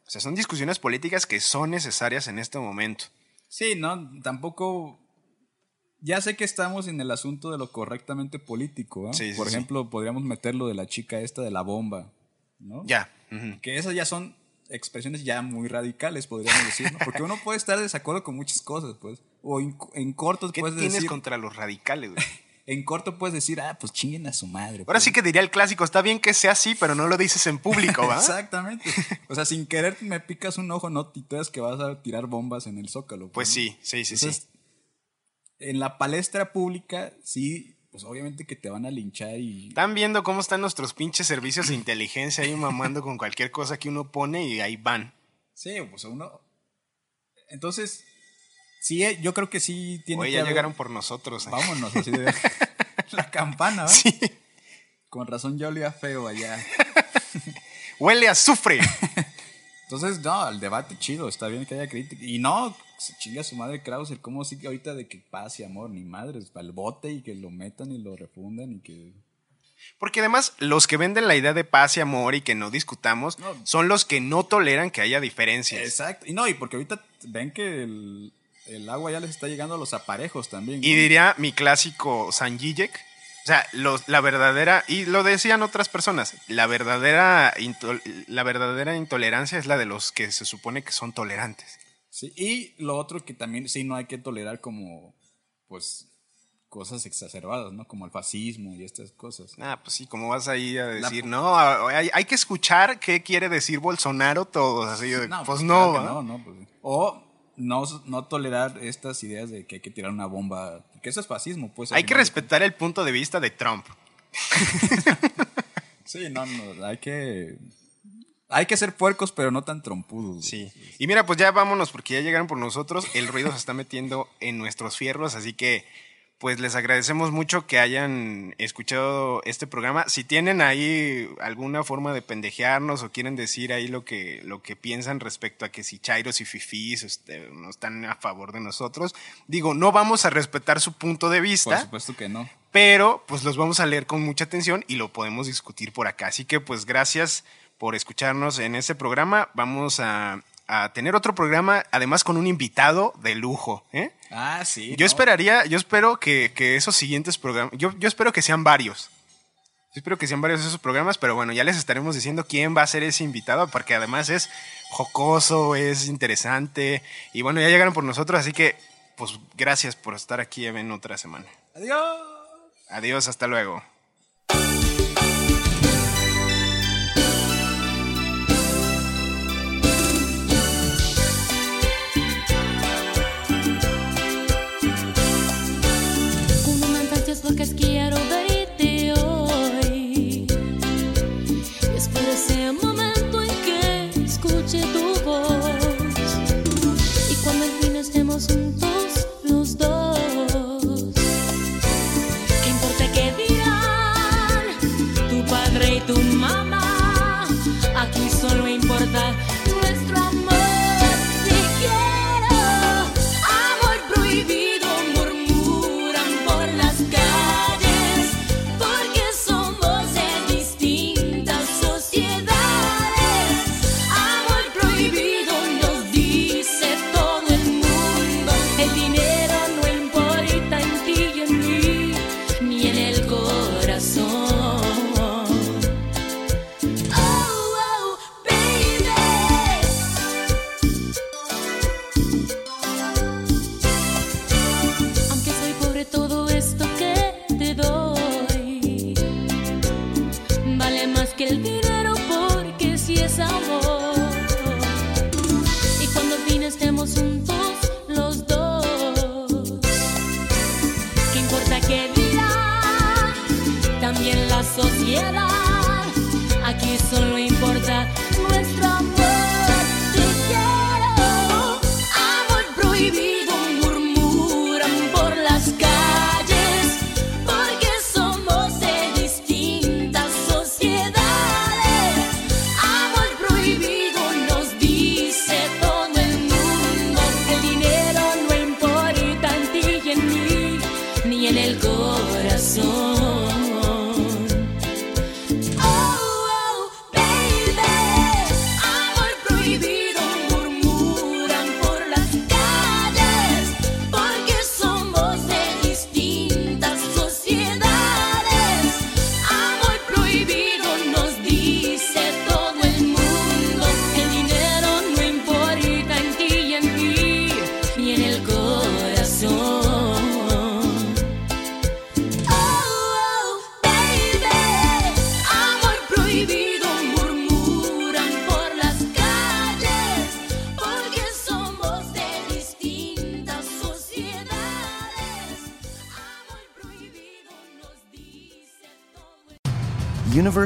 O sea, son discusiones políticas que son necesarias en este momento. Sí, no, tampoco. Ya sé que estamos en el asunto de lo correctamente político, ¿ah? Sí, sí, Por sí. ejemplo, podríamos meterlo de la chica esta de la bomba, ¿no? Ya. Que esas ya son expresiones ya muy radicales, podríamos decir, ¿no? Porque uno puede estar de desacuerdo con muchas cosas, pues. O en, en corto ¿Qué puedes tienes decir. contra los radicales? güey? En corto puedes decir, ah, pues chinguen a su madre. Ahora pues. sí que diría el clásico, está bien que sea así, pero no lo dices en público, ¿va? Exactamente. O sea, sin querer me picas un ojo, no titubeas que vas a tirar bombas en el zócalo. Pues ¿no? sí, sí, sí, sí. En la palestra pública, sí, pues obviamente que te van a linchar y. Están viendo cómo están nuestros pinches servicios de inteligencia ahí mamando con cualquier cosa que uno pone y ahí van. Sí, pues uno. Entonces, sí, eh, yo creo que sí tiene Oye, que ya haber- llegaron por nosotros. ¿eh? Vámonos, así de. la campana, ¿va? Sí. Con razón ya olía feo allá. Huele a azufre. Entonces, no, el debate chido, está bien que haya crítica. Y no, se chinga su madre Krauser, ¿cómo sigue ahorita de que paz y amor? Ni madres, para el bote y que lo metan y lo refundan y que. Porque además, los que venden la idea de paz y amor y que no discutamos No. son los que no toleran que haya diferencias. Exacto. Y no, y porque ahorita ven que el, el agua ya les está llegando a los aparejos también. Y diría mi clásico Sanjijek. O sea, los- la verdadera, y lo decían otras personas, la verdadera, la verdadera intolerancia es la de los que se supone que son tolerantes. Sí, y lo otro que también sí no hay que tolerar como, pues, cosas exacerbadas, ¿no? Como el fascismo y estas cosas. Ah, pues sí, como vas ahí a La- decir, no, hay, hay que escuchar qué quiere decir Bolsonaro todos, así de, pues no, no, no, pues, o no, no tolerar estas ideas de que hay que tirar una bomba, que eso es fascismo, pues. Hay que respetar el punto de vista de Trump. Sí, no, no, hay que. Hay que ser puercos, pero no tan trompudos. Sí. Y mira, pues ya vámonos porque ya llegaron por nosotros. El ruido se está metiendo en nuestros fierros, así que pues les agradecemos mucho que hayan escuchado este programa. Si tienen ahí alguna forma de pendejearnos o quieren decir ahí lo que, lo que piensan respecto a que si Chairos y Fifís este, no están a favor de nosotros, digo, no vamos a respetar su punto de Por vista, supuesto que no. pero pues los vamos a leer con mucha atención y lo podemos discutir por acá. Así que pues gracias por escucharnos en este programa. Vamos a, a tener otro programa, además con un invitado de lujo. ¿eh? Ah, sí. Yo no. esperaría, yo espero que, que esos siguientes programas, yo, yo espero que sean varios. Yo espero que sean varios esos programas, pero bueno, ya les estaremos diciendo quién va a ser ese invitado, porque además es jocoso, es interesante. Y bueno, ya llegaron por nosotros, así que pues gracias por estar aquí en otra semana. Adiós. Adiós, hasta luego. Encantas